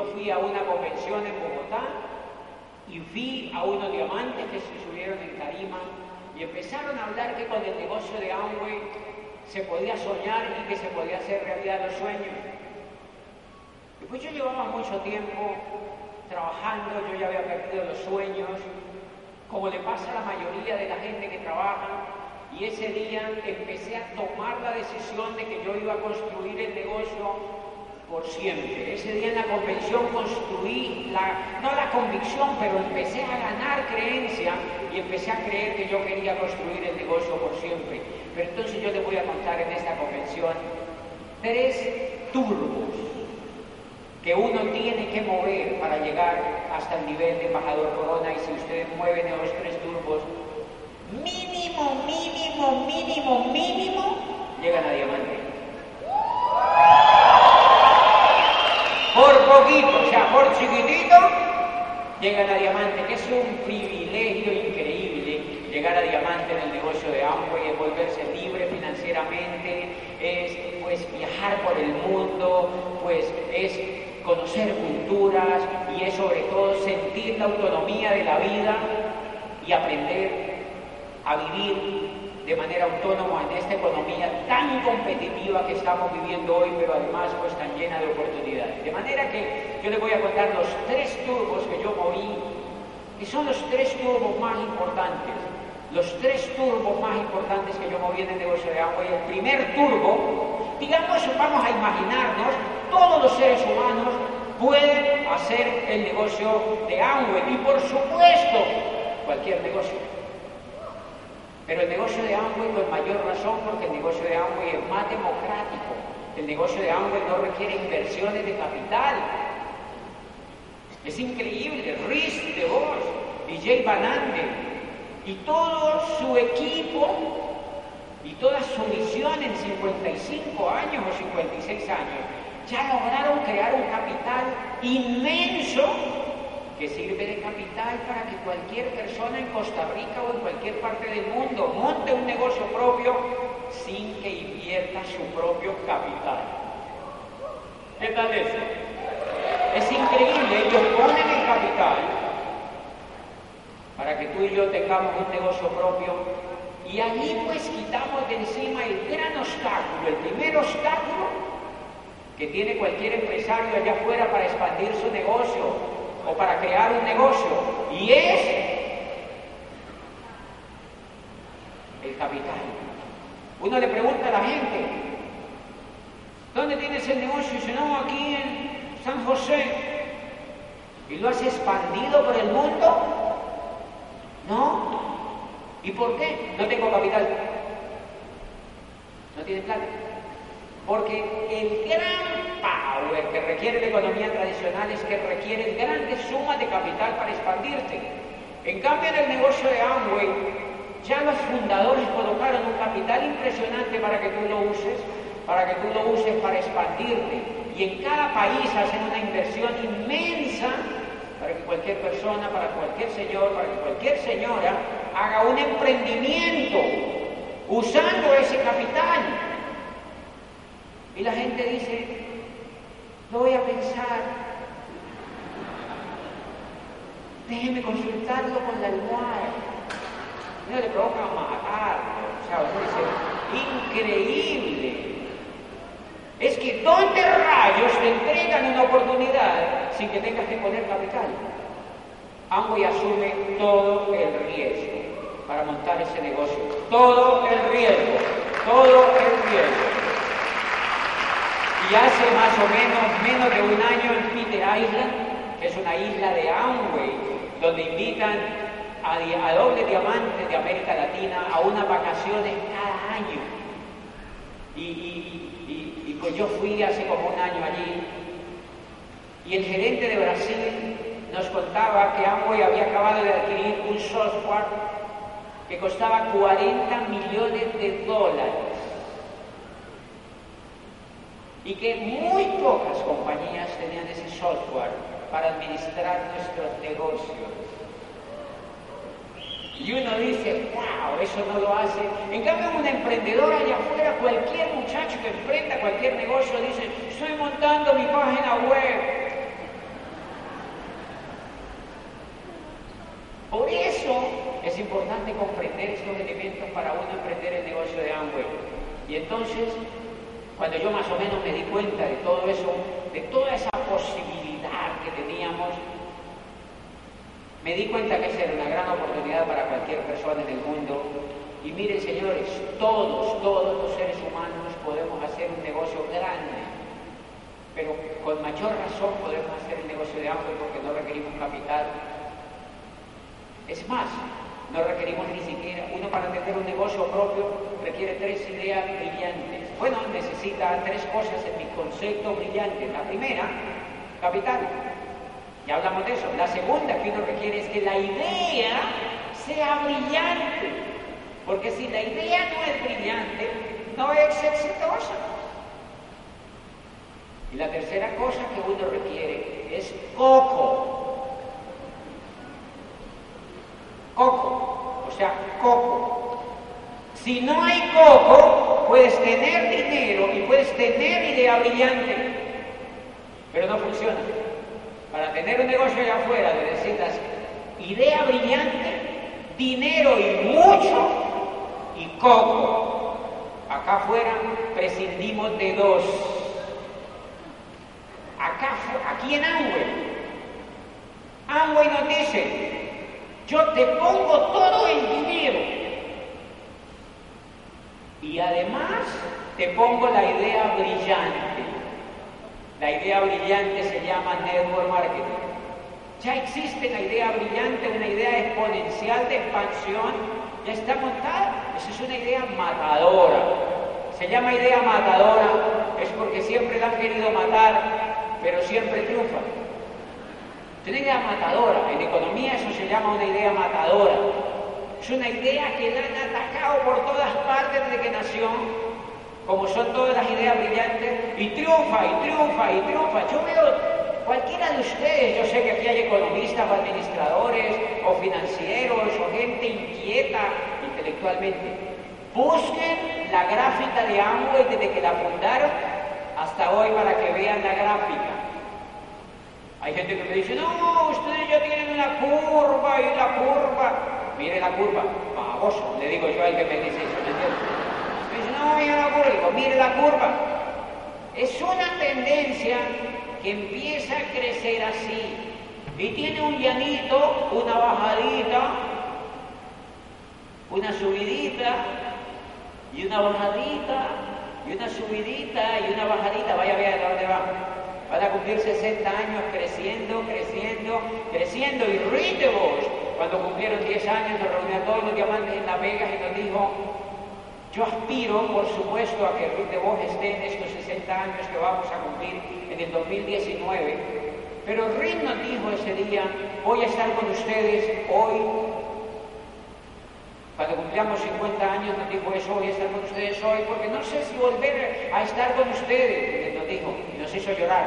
yo fui a una convención en Bogotá y vi a unos diamantes que se subieron en tarima y empezaron a hablar que con el negocio de Amway se podía soñar y que se podía hacer realidad los sueños. Pues yo llevaba mucho tiempo trabajando, yo ya había perdido los sueños, como le pasa a la mayoría de la gente que trabaja, y ese día empecé a tomar la decisión de que yo iba a construir el negocio por siempre. Ese día en la convención construí, la, no la convicción, pero empecé a ganar creencia y empecé a creer que yo quería construir el negocio por siempre. Pero entonces yo les voy a contar en esta convención tres turbos que uno tiene que mover para llegar hasta el nivel de embajador corona y si ustedes mueven esos tres turbos, mínimo, mínimo, mínimo, mínimo, llegan a diamante. Poquito, sea, por chiquitito, llegan a diamante, que es un privilegio increíble llegar a diamante en el negocio de Amway, es volverse libre financieramente, es pues viajar por el mundo, pues es conocer culturas y es sobre todo sentir la autonomía de la vida y aprender a vivir de manera autónoma en esta economía tan competitiva que estamos viviendo hoy, pero además pues tan llena de oportunidades. De manera que yo les voy a contar los tres turbos que yo moví, que son los tres turbos más importantes, los tres turbos más importantes que yo moví en el negocio de agua. Y el primer turbo, digamos, vamos a imaginarnos, todos los seres humanos pueden hacer el negocio de agua y por supuesto cualquier negocio. Pero el negocio de Amway con mayor razón porque el negocio de Amway es más democrático. El negocio de Amway no requiere inversiones de capital. Es increíble. Riz de Vos Jay Van y todo su equipo y toda su misión en 55 años o 56 años ya lograron crear un capital inmenso que sirve de capital para que cualquier persona en Costa Rica o en cualquier parte del mundo monte un negocio propio sin que invierta su propio capital. ¿Qué tal eso? Es increíble, ellos ponen el capital para que tú y yo tengamos un negocio propio y allí pues quitamos de encima el gran obstáculo, el primer obstáculo que tiene cualquier empresario allá afuera para expandir su negocio, o para crear un negocio y es el capital. Uno le pregunta a la gente, ¿dónde tienes el negocio? Y dice, no, aquí en San José. ¿Y lo has expandido por el mundo? No. ¿Y por qué? No tengo capital. No tiene plata. Porque el gran power que requiere la economía tradicional es que requiere grandes sumas de capital para expandirse. En cambio, en el negocio de Amway, ya los fundadores colocaron un capital impresionante para que tú lo uses, para que tú lo uses para expandirte. Y en cada país hacen una inversión inmensa para que cualquier persona, para cualquier señor, para que cualquier señora haga un emprendimiento usando ese capital. Y la gente dice, no voy a pensar, déjeme consultarlo con la almohada. No le provoca matarlo, o sea, dice, increíble. Es que ¿dónde rayos te entregan una oportunidad sin que tengas que poner capital? y asume todo el riesgo para montar ese negocio. Todo el riesgo, todo el riesgo. Y hace más o menos, menos de un año en Peter Island, que es una isla de Amway, donde invitan a, doble diamantes de América Latina a unas vacaciones cada año. Y, pues yo fui hace como un año allí. Y el gerente de Brasil nos contaba que Amway había acabado de adquirir un software que costaba 40 millones de dólares y que muy pocas compañías tenían ese software para administrar nuestros negocios. Y uno dice, wow, eso no lo hace. En cambio, un emprendedor allá afuera, cualquier muchacho que enfrenta cualquier negocio, dice, estoy montando mi página web. Por eso es importante comprender estos elementos para uno emprender el negocio de Amway. Y entonces cuando yo más o menos me di cuenta de todo eso, de toda esa posibilidad que teníamos, me di cuenta que esa era una gran oportunidad para cualquier persona en el mundo. Y miren, señores, todos, todos los seres humanos podemos hacer un negocio grande, pero con mayor razón podemos hacer el negocio de Amway porque no requerimos capital. Es más, no requerimos ni siquiera, uno para tener un negocio propio requiere tres ideas brillantes. Bueno, necesita tres cosas en mi concepto brillante. La primera, capital. Ya hablamos de eso. La segunda que uno requiere es que la idea sea brillante. Porque si la idea no es brillante, no es exitosa. Y la tercera cosa que uno requiere es coco. Coco, o sea, coco. Si no hay coco, puedes tener dinero y puedes tener idea brillante, pero no funciona. Para tener un negocio allá afuera necesitas idea brillante, dinero y mucho, y coco. Acá afuera prescindimos de dos. Acá, aquí en Amway, Amway nos dice, yo te pongo todo el dinero y además te pongo la idea brillante. La idea brillante se llama network marketing. Ya existe la idea brillante, una idea exponencial de expansión, ya está montada. Esa es una idea matadora. Se llama idea matadora, es porque siempre la han querido matar, pero siempre triunfa. Es una idea matadora. En economía eso se llama una idea matadora. Es una idea que la han atacado por todas partes desde que nació como son todas las ideas brillantes, y triunfa, y triunfa, y triunfa. Yo veo cualquiera de ustedes, yo sé que aquí hay economistas o administradores o financieros o gente inquieta intelectualmente. Busquen la gráfica de Amway desde que la fundaron hasta hoy para que vean la gráfica. Hay gente que me dice, no, ustedes ya tienen una curva y la curva. Mire la curva, baboso, le digo yo al que me dice eso, ¿me entiendes? no, ya la curva. Digo, mire la curva. Es una tendencia que empieza a crecer así. Y tiene un llanito, una bajadita, una subidita, y una bajadita, y una subidita, y una bajadita. Vaya, vaya, ¿de dónde va? Van a cumplir 60 años creciendo, creciendo, creciendo. Y Ritebos, cuando cumplieron 10 años, nos reunió a todos los diamantes en Las Vegas y nos dijo, yo aspiro, por supuesto, a que Ruth de Vos esté en estos 60 años que vamos a cumplir en el 2019, pero Rick nos dijo ese día, voy a estar con ustedes hoy. Cuando cumplamos 50 años nos dijo eso, voy a estar con ustedes hoy, porque no sé si volver a estar con ustedes, nos dijo, y nos hizo llorar.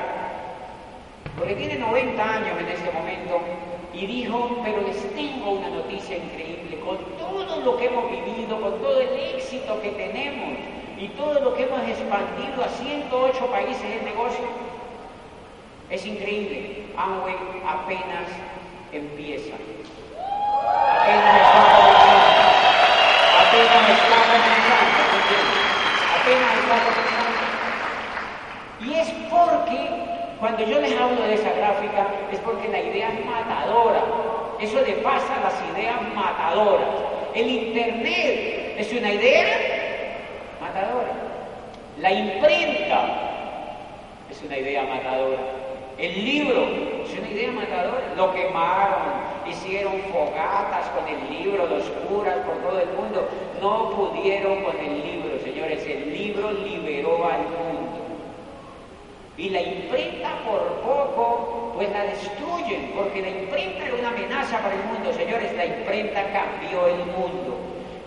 Porque tiene 90 años en ese momento y dijo, pero les tengo una noticia increíble, con todo lo que hemos vivido, con todo el éxito que tenemos y todo lo que hemos expandido a 108 países de negocio, es increíble. Amway apenas empieza. Apenas está comenzando. Apenas está comenzando. Apenas está comenzando. Y es cuando yo les hablo de esa gráfica es porque la idea es matadora. Eso le pasa a las ideas matadoras. El Internet es una idea matadora. La imprenta es una idea matadora. El libro es una idea matadora. Lo quemaron, hicieron fogatas con el libro, los curas por todo el mundo. No pudieron con el libro, señores. El libro liberó al mundo. Y la imprenta por poco, pues la destruyen, porque la imprenta era una amenaza para el mundo. Señores, la imprenta cambió el mundo.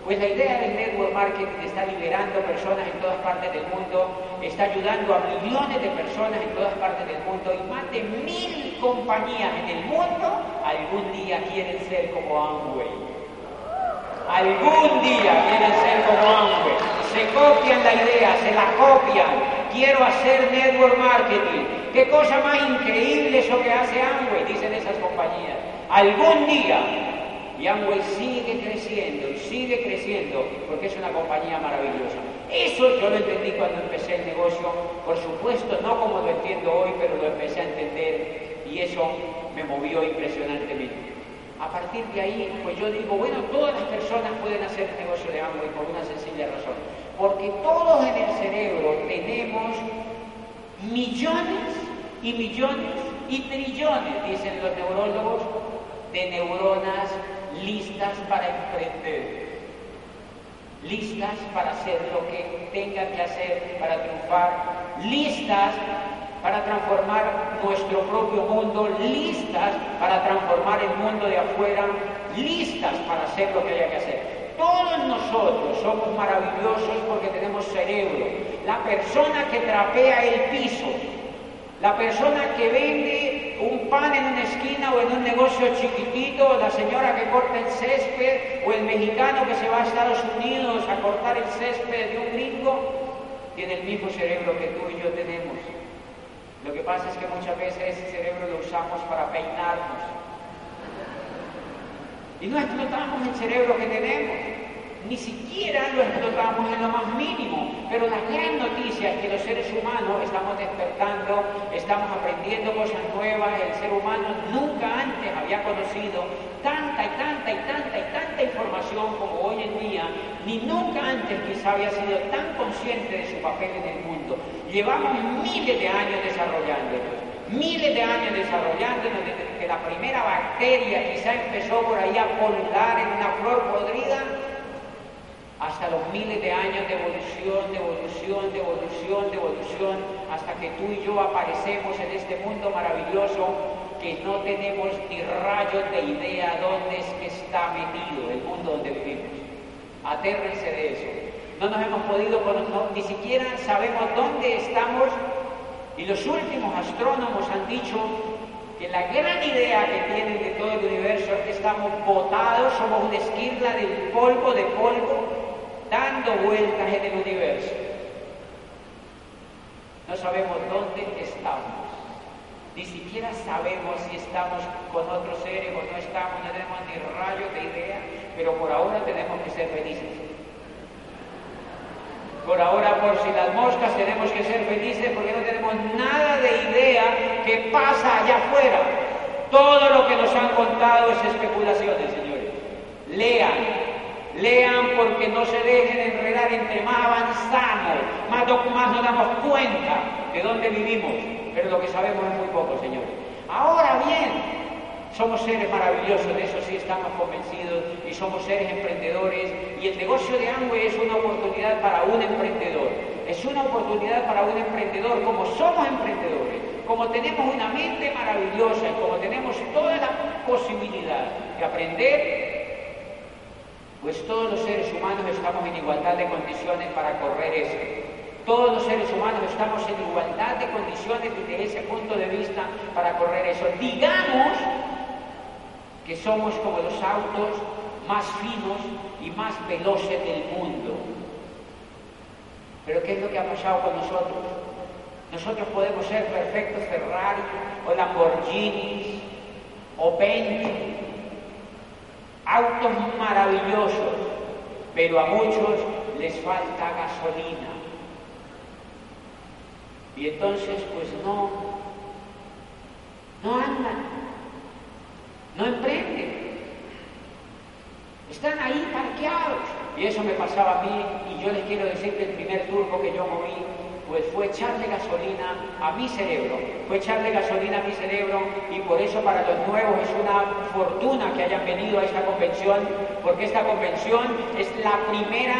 Pues la idea del network marketing está liberando personas en todas partes del mundo, está ayudando a millones de personas en todas partes del mundo y más de mil compañías en el mundo algún día quieren ser como Amway. Algún día quieren ser como Amway. Se copian la idea, se la copian, quiero hacer network marketing. ¿Qué cosa más increíble eso que hace Amway? Dicen esas compañías. Algún día Y Amway sigue creciendo sigue creciendo porque es una compañía maravillosa. Eso yo lo entendí cuando empecé el negocio, por supuesto no como lo entiendo hoy, pero lo empecé a entender y eso me movió impresionantemente. A partir de ahí, pues yo digo, bueno, todas las personas pueden hacer negocio de Amway por una sencilla razón. Porque todos en el cerebro tenemos millones y millones y trillones, dicen los neurólogos, de neuronas listas para emprender, listas para hacer lo que tengan que hacer para triunfar, listas para transformar nuestro propio mundo, listas para transformar el mundo de afuera, listas para hacer lo que haya que hacer. Todos nosotros somos maravillosos porque tenemos cerebro. La persona que trapea el piso, la persona que vende un pan en una esquina o en un negocio chiquitito, la señora que corta el césped, o el mexicano que se va a Estados Unidos a cortar el césped de un gringo, tiene el mismo cerebro que tú y yo tenemos. Lo que pasa es que muchas veces ese cerebro lo usamos para peinarnos. Y no explotamos el cerebro que tenemos ni siquiera lo explotamos en lo más mínimo. Pero la gran noticia es que los seres humanos estamos despertando, estamos aprendiendo cosas nuevas, el ser humano nunca antes había conocido tanta y tanta y tanta y tanta información como hoy en día, ni nunca antes quizá había sido tan consciente de su papel en el mundo. Llevamos miles de años desarrollándonos, miles de años desarrollándonos desde que la primera bacteria quizá empezó por ahí a polular en una flor podrida hasta los miles de años de evolución, de evolución, de evolución, de evolución, hasta que tú y yo aparecemos en este mundo maravilloso que no tenemos ni rayos de idea dónde es que está metido el mundo donde vivimos. Atérrense de eso. No nos hemos podido, ni siquiera sabemos dónde estamos y los últimos astrónomos han dicho que la gran idea que tienen de todo el universo es que estamos botados, somos una esquirla del polvo, de polvo, dando vueltas en el universo. No sabemos dónde estamos. Ni siquiera sabemos si estamos con otros seres o no estamos, no tenemos ni rayo de idea, pero por ahora tenemos que ser felices. Por ahora, por si las moscas, tenemos que ser felices porque no tenemos nada de idea que pasa allá afuera. Todo lo que nos han contado es especulaciones, señores. Lean, Lean porque no se dejen enredar entre más avanzamos, más, más nos damos cuenta de dónde vivimos, pero lo que sabemos es muy poco, señores. Ahora bien, somos seres maravillosos, de eso sí estamos convencidos, y somos seres emprendedores, y el negocio de Amway es una oportunidad para un emprendedor. Es una oportunidad para un emprendedor, como somos emprendedores, como tenemos una mente maravillosa y como tenemos toda la posibilidad de aprender pues todos los seres humanos estamos en igualdad de condiciones para correr eso. Todos los seres humanos estamos en igualdad de condiciones desde ese punto de vista para correr eso. Digamos que somos como los autos más finos y más veloces del mundo. Pero ¿qué es lo que ha pasado con nosotros? Nosotros podemos ser perfectos Ferrari o Lamborghinis o Bentley autos maravillosos, pero a muchos les falta gasolina. Y entonces, pues no, no andan, no emprenden. Están ahí parqueados. Y eso me pasaba a mí, y yo les quiero decir que el primer turco que yo moví pues fue echarle gasolina a mi cerebro, fue echarle gasolina a mi cerebro y por eso para los nuevos es una fortuna que hayan venido a esta convención, porque esta convención es la primera,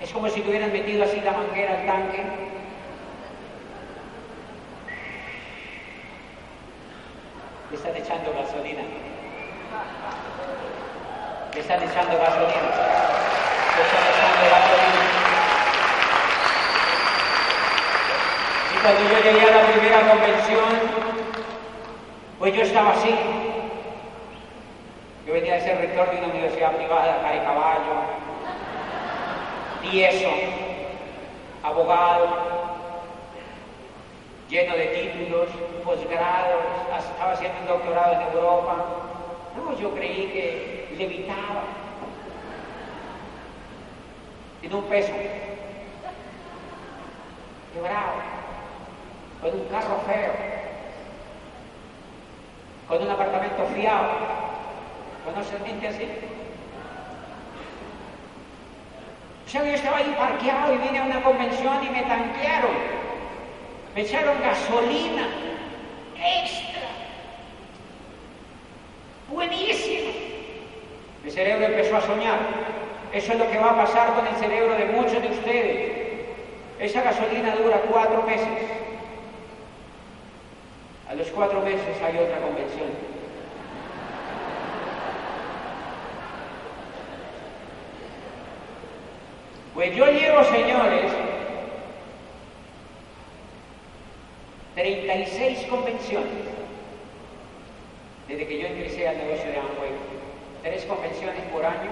es como si tuvieran metido así la manguera al tanque. Le están echando gasolina. Le están echando gasolina. Le están echando gasolina. Cuando yo llegué a la primera convención, pues yo estaba así. Yo venía de ser rector de una universidad privada, de Caballo, tieso, abogado, lleno de títulos, posgrados, estaba haciendo un doctorado en Europa. No, yo creí que levitaba. Tiene un peso. Quebrado. Con un carro feo. Con un apartamento fiado. ¿Conoce gente así? O sea, yo estaba ahí parqueado y vine a una convención y me tanquearon. Me echaron gasolina extra. Buenísimo. Mi cerebro empezó a soñar. Eso es lo que va a pasar con el cerebro de muchos de ustedes. Esa gasolina dura cuatro meses. A los cuatro meses hay otra convención. Pues yo llevo, señores, 36 convenciones desde que yo ingresé al negocio de Amway. Tres convenciones por año,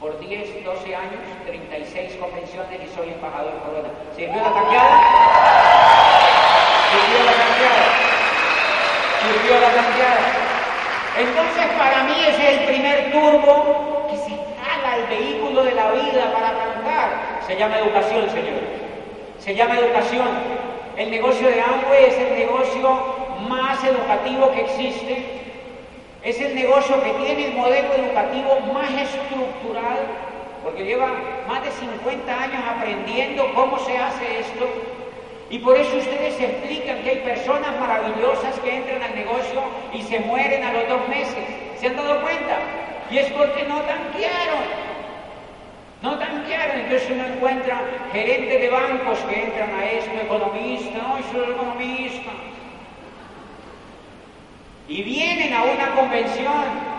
por 10, 12 años, 36 convenciones y soy embajador Corona. ¿Sirvió la tanqueada? ¿Sirvió la tanqueada? ¿Sirvió la tanqueada? Entonces para mí ese es el primer turbo que se jala el vehículo de la vida para arrancar. Se llama educación, señores. Se llama educación. El negocio de Amway es el negocio más educativo que existe. Es el negocio que tiene el modelo educativo más estructural, porque lleva más de 50 años aprendiendo cómo se hace esto. Y por eso ustedes explican que hay personas maravillosas que entran al negocio y se mueren a los dos meses. ¿Se han dado cuenta? Y es porque no tanquearon. No tanquearon, entonces uno encuentra gerentes de bancos que entran a esto, economistas, no, yo soy economista. Y vienen a una convención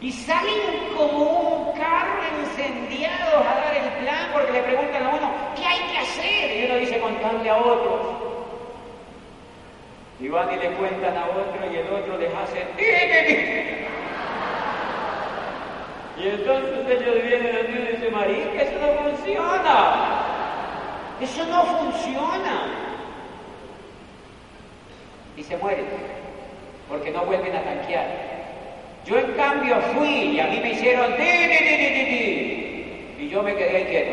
y salen como un carro incendiado a dar el plan porque le preguntan a uno, ¿qué hay que hacer? Y uno dice, contarle a otros. Y van y le cuentan a otro y el otro les hace... Y entonces ellos vienen a mí y dicen, María, eso no funciona. Eso no funciona. Y se mueren, porque no vuelven a tanquear. Yo en cambio fui y a mí me hicieron y yo me quedé ahí quieto.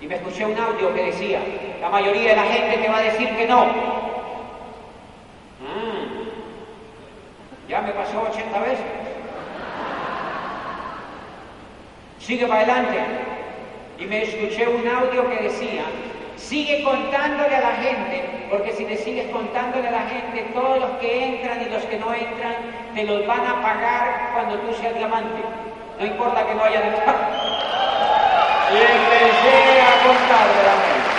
Y me escuché un audio que decía, la mayoría de la gente te va a decir que no. Ah, ya me pasó 80 veces. Sigue para adelante. Y me escuché un audio que decía, sigue contándole a la gente, porque si le sigues contándole a la gente, todos los que entran y los que no entran, te los van a pagar cuando tú seas diamante. No importa que no haya entrado. Y empecé a contarle a la gente.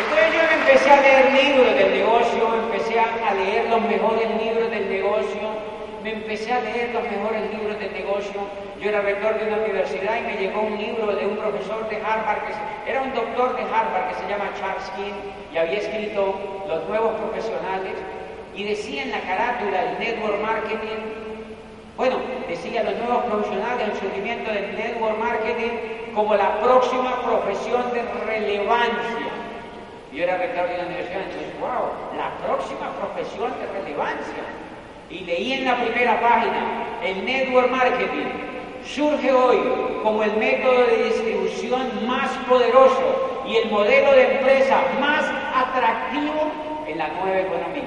Entonces yo empecé a leer libros del negocio, empecé a leer los mejores libros del negocio, me empecé a leer los mejores libros de negocio. Yo era rector de una universidad y me llegó un libro de un profesor de Harvard, que era un doctor de Harvard que se llama Charles King y había escrito Los nuevos profesionales y decía en la carátula el network marketing, bueno, decía los nuevos profesionales, el surgimiento del network marketing como la próxima profesión de relevancia. Yo era rector de una universidad, entonces, wow, la próxima profesión de relevancia y leí en la primera página, el network marketing surge hoy como el método de distribución más poderoso y el modelo de empresa más atractivo en la nueva economía.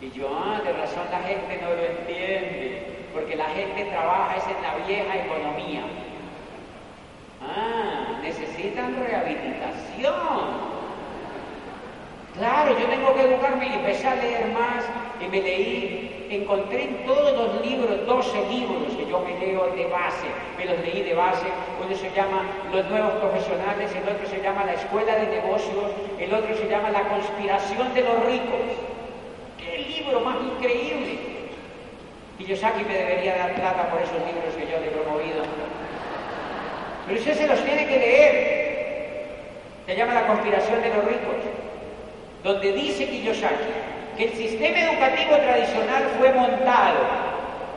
Y yo, ah, de razón la gente no lo entiende, porque la gente trabaja es en la vieja economía. Ah, necesitan rehabilitación. Claro, yo tengo que educarme y empecé a leer más y me leí, encontré en todos los libros, 12 libros que yo me leo de base, me los leí de base, uno se llama Los Nuevos Profesionales, el otro se llama La Escuela de Negocios, el otro se llama La Conspiración de los Ricos. ¡Qué libro más increíble! Y Yosaki me debería dar plata por esos libros que yo le he promovido. Pero usted se los tiene que leer. Se llama La Conspiración de los Ricos donde dice Kiyosaki que el sistema educativo tradicional fue montado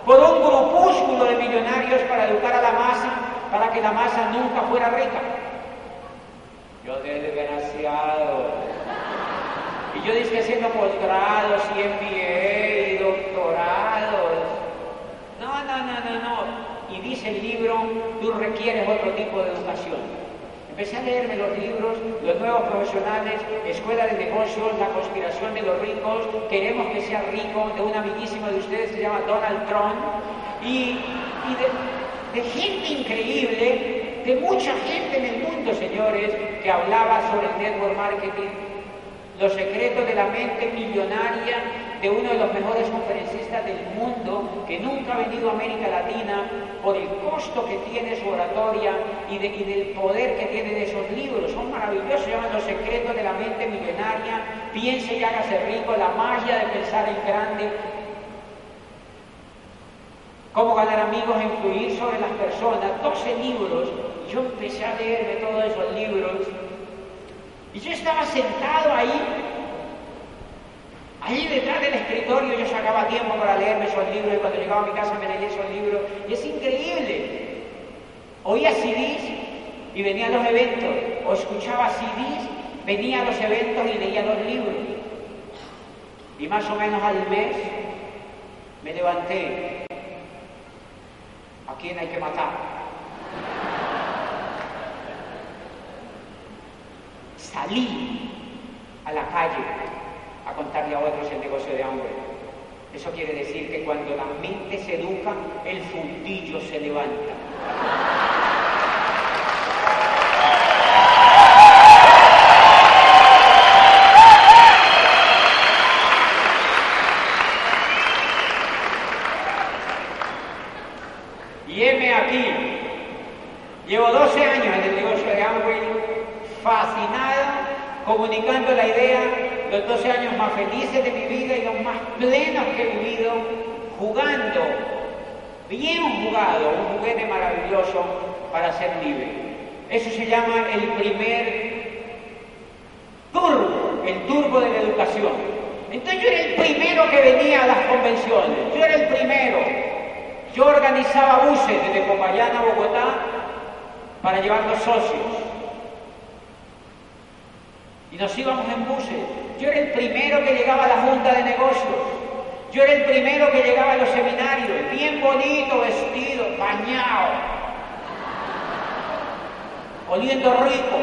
por un grupúsculo de millonarios para educar a la masa, para que la masa nunca fuera rica. Yo desgraciado. Y Yo dije haciendo posgrados y MBA y doctorados. No, no, no, no, no. Y dice el libro, tú requieres otro tipo de educación. Empecé a leerme los libros, los nuevos profesionales, Escuela de Negocios, La conspiración de los ricos, Queremos que sea rico, de un amiguísimo de ustedes se llama Donald Trump, y, de, de gente increíble, de mucha gente en el mundo, señores, que hablaba sobre el network marketing, los secretos de la mente millonaria de uno de los mejores conferencistas del mundo que nunca ha venido a América Latina por el costo que tiene su oratoria y, del poder que tiene de esos libros. Son maravillosos, se llaman Los secretos de la mente millonaria, piense y hágase rico, la magia de pensar en grande, cómo ganar amigos e influir sobre las personas, 12 libros. Yo empecé a leerme todos esos libros y yo estaba sentado ahí, ahí detrás del escritorio, yo sacaba tiempo para leerme esos libros y cuando llegaba a mi casa me leía esos libros. Y es increíble. Oía CDs y venía a los eventos, o escuchaba CDs, venía a los eventos y leía los libros. Y más o menos al mes me levanté. ¿A quién hay que matar? salí a la calle a contarle a otros el negocio de hambre. Eso quiere decir que cuando la mente se educa, el fundillo se levanta. Y heme aquí. Llevo 12 años en el negocio de Amway fascinada, comunicando la idea, los 12 años más felices de mi vida y los más plenos que he vivido, jugando, bien jugado, un juguete maravilloso para ser libre. Eso se llama el primer turbo, el turbo de la educación. Entonces yo era el primero que venía a las convenciones, yo era el primero. Yo organizaba buses desde Popayán a Bogotá para llevar los socios nos íbamos en buses. Yo era el primero que llegaba a la junta de negocios. Yo era el primero que llegaba a los seminarios, bien bonito, vestido, bañado, oliendo rico,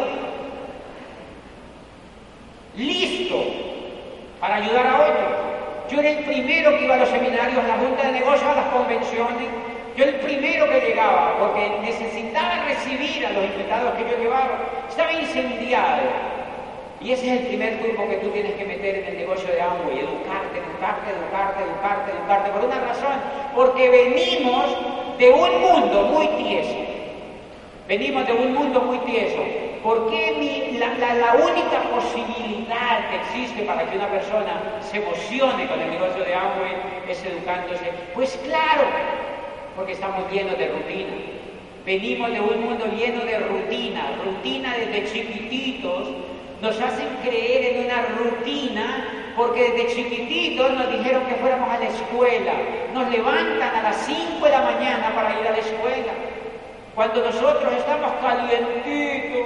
listo para ayudar a otros. Yo era el primero que iba a los seminarios, a la junta de negocios, a las convenciones. Yo el primero que llegaba, porque necesitaba recibir a los invitados que yo llevaba. Estaba incendiado y ese es el primer grupo que tú tienes que meter en el negocio de Amway, educarte, educarte, educarte, educarte, educarte, por una razón, porque venimos de un mundo muy tieso. Venimos de un mundo muy tieso. ¿Por qué la, única posibilidad que existe para que una persona se emocione con el negocio de Amway es educándose? Pues claro, porque estamos llenos de rutina. Venimos de un mundo lleno de rutina, rutina desde chiquititos, nos hacen creer en una rutina porque desde chiquititos nos dijeron que fuéramos a la escuela, nos levantan a las 5 de la mañana para ir a la escuela, cuando nosotros estamos calientitos,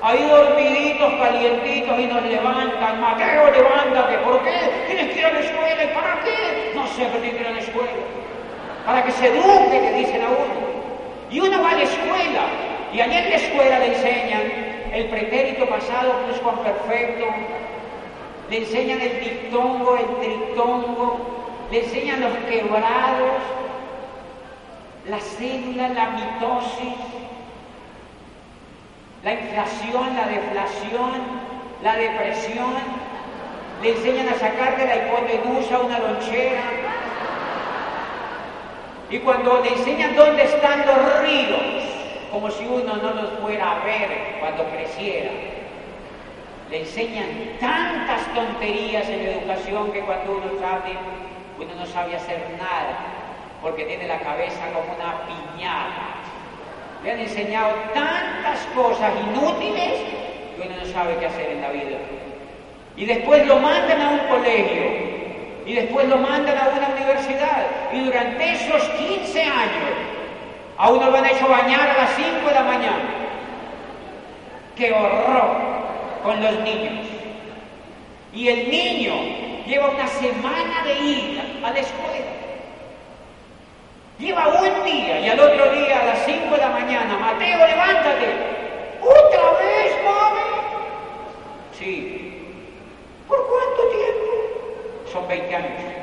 ahí dormiditos, calientitos y nos levantan, Mateo, levántate, ¿por qué? Tienes que ir a la escuela, ¿y para qué? No sé, pero tienes que ir a la escuela, para que se eduque, le dicen a uno. Y uno va a la escuela, y allí en la escuela le enseñan el pretérito pasado perfecto, le enseñan el dictongo, el tritongo, le enseñan los quebrados, la célula, la mitosis, la inflación, la deflación, la depresión, le enseñan a sacar de la hipotenusa una lonchera. Y cuando le enseñan dónde están los ríos, como si uno no los fuera a ver cuando creciera. Le enseñan tantas tonterías en educación que cuando uno sabe, uno no sabe hacer nada, porque tiene la cabeza como una piñata. Le han enseñado tantas cosas inútiles que uno no sabe qué hacer en la vida. Y después lo mandan a un colegio, y después lo mandan a una universidad, y durante esos 15 años a uno lo han hecho bañar a las 5 de la mañana. ¡Qué horror con los niños! Y el niño lleva una semana de ir a la escuela. Lleva un día y al otro día a las 5 de la mañana, Mateo, levántate. ¿Otra vez, mami? Sí. ¿Por cuánto tiempo? Son 20 años.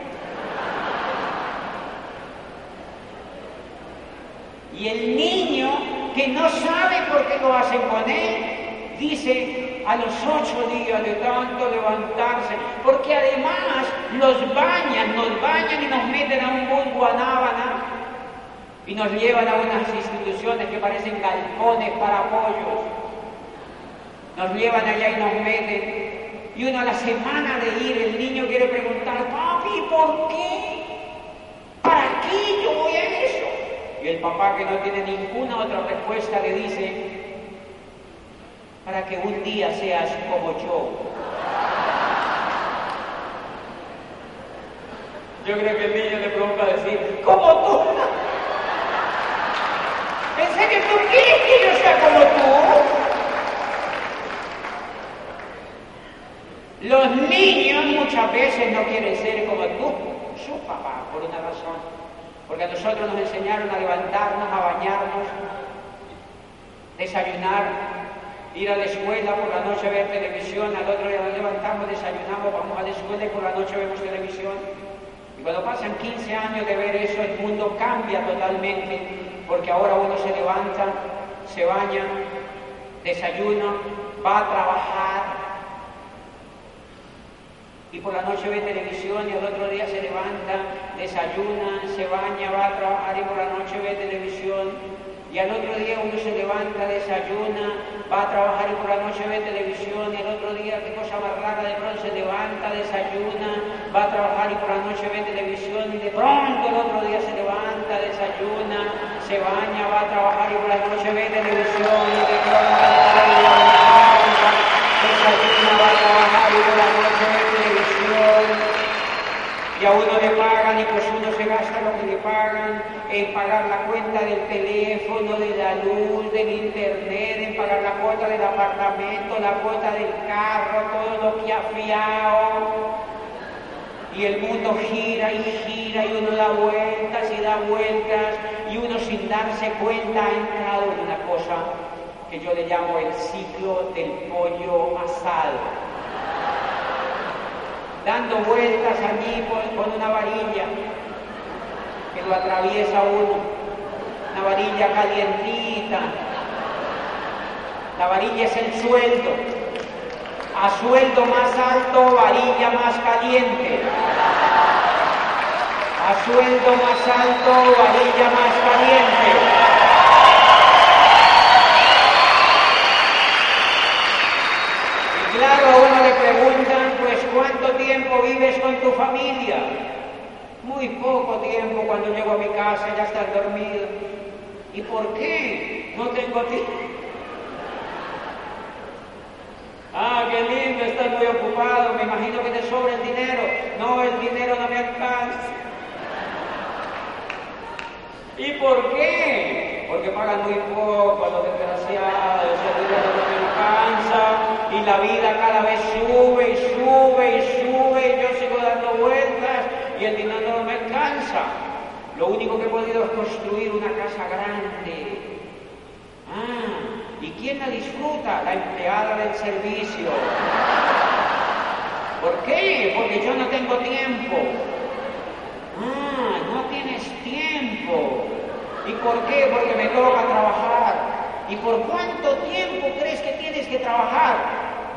Y el niño que no sabe por qué lo hacen con él, dice a los ocho días de tanto levantarse, porque además los bañan, nos bañan y nos meten a un buen guanábana y nos llevan a unas instituciones que parecen galpones para pollos. Nos llevan allá y nos meten. Y uno a la semana de ir, el niño quiere preguntar, papi, ¿por qué? ¿Para qué yo voy a eso? Y el papá que no tiene ninguna otra respuesta le dice, para que un día seas como yo. Yo creo que el niño le provoca decir, como tú. ¿En serio tú quieres que yo sea como tú? Los niños muchas veces no quieren ser como tú, su papá, por una razón porque a nosotros nos enseñaron a levantarnos, a bañarnos, desayunar, ir a la escuela, por la noche ver televisión, al otro día nos levantamos, desayunamos, vamos a la escuela y por la noche vemos televisión. Y cuando pasan 15 años de ver eso, el mundo cambia totalmente, porque ahora uno se levanta, se baña, desayuna, va a trabajar, y por la noche ve televisión y al otro día se levanta, desayuna, se baña, va a trabajar y por la noche ve televisión y al otro día uno se levanta, desayuna, va a trabajar y por la noche ve televisión y al otro día, qué cosa más rara, de pronto se levanta, desayuna, va a trabajar y por la noche ve televisión y de pronto el otro día se levanta, desayuna, se baña, va a trabajar y por la noche ve televisión y de pronto desayuna, va a trabajar y por la noche y a uno le pagan y pues uno se gasta lo que le pagan en pagar la cuenta del teléfono, de la luz, del internet, en pagar la cuota del apartamento, la cuota del carro, todo lo que ha fiado. Y el mundo gira y gira y uno da vueltas y da vueltas y uno sin darse cuenta ha entrado en una cosa que yo le llamo el ciclo del pollo asado dando vueltas allí con, una varilla que lo atraviesa uno, una varilla calientita. La varilla es el sueldo. A sueldo más alto, varilla más caliente. A sueldo más alto, varilla más caliente. Y claro, preguntan, ¿Cuánto tiempo vives con tu familia? Muy poco tiempo cuando llego a mi casa ya estás dormido. ¿Y por qué? No tengo tiempo. Ah, qué lindo, estás muy ocupado, me imagino que te sobra el dinero. No, el dinero no me alcanza. ¿Y por qué? Porque pagan muy poco a los desgraciados, el dinero no me alcanza y la vida cada vez sube y sube y sube y yo sigo dando vueltas y el dinero no me alcanza. Lo único que he podido es construir una casa grande. Ah, ¿y quién la disfruta? La empleada del servicio. ¿Por qué? Porque yo no tengo tiempo. Ah, no tienes tiempo. ¿Y por qué? Porque me toca trabajar. ¿Y por cuánto tiempo crees que tienes que trabajar?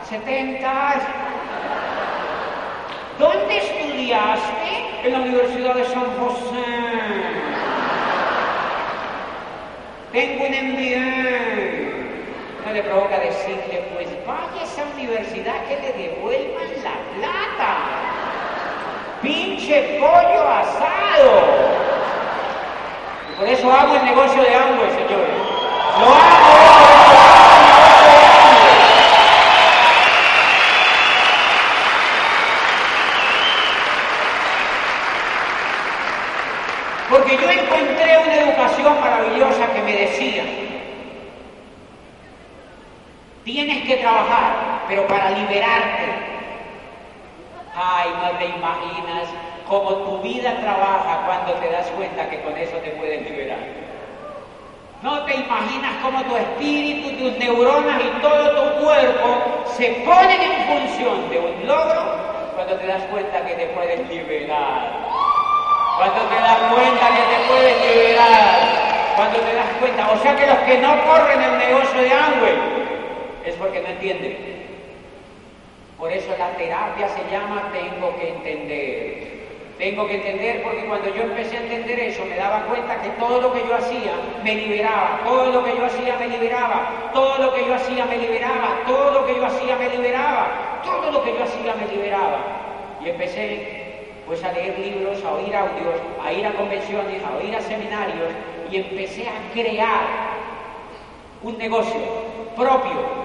70 años. ¿Dónde estudiaste? En la Universidad de San José. Tengo un MBA. No le provoca decirle, pues vaya a esa universidad que le devuelvan la plata. Pinche pollo asado. Por eso hago el negocio de hambre, señores. Lo hago. Porque yo encontré una educación maravillosa que me decía, tienes que trabajar, pero para liberarte. Ay, no te imaginas cómo tu vida trabaja cuando te das cuenta que con eso te puedes liberar. No te imaginas cómo tu espíritu, tus neuronas y todo tu cuerpo se ponen en función de un logro cuando te das cuenta que te puedes liberar. Cuando te das cuenta que te puedes liberar. Cuando te das cuenta. O sea que los que no corren el negocio de Amway es porque no entienden. Por eso la terapia se llama tengo que entender. Tengo que entender porque cuando yo empecé a entender eso me daba cuenta que todo lo que yo hacía me liberaba, todo lo que yo hacía me liberaba, todo lo que yo hacía me liberaba, todo lo que yo hacía me liberaba, todo lo que yo hacía me liberaba. Y empecé pues a leer libros, a oír audios, a ir a convenciones, a oír a seminarios y empecé a crear un negocio propio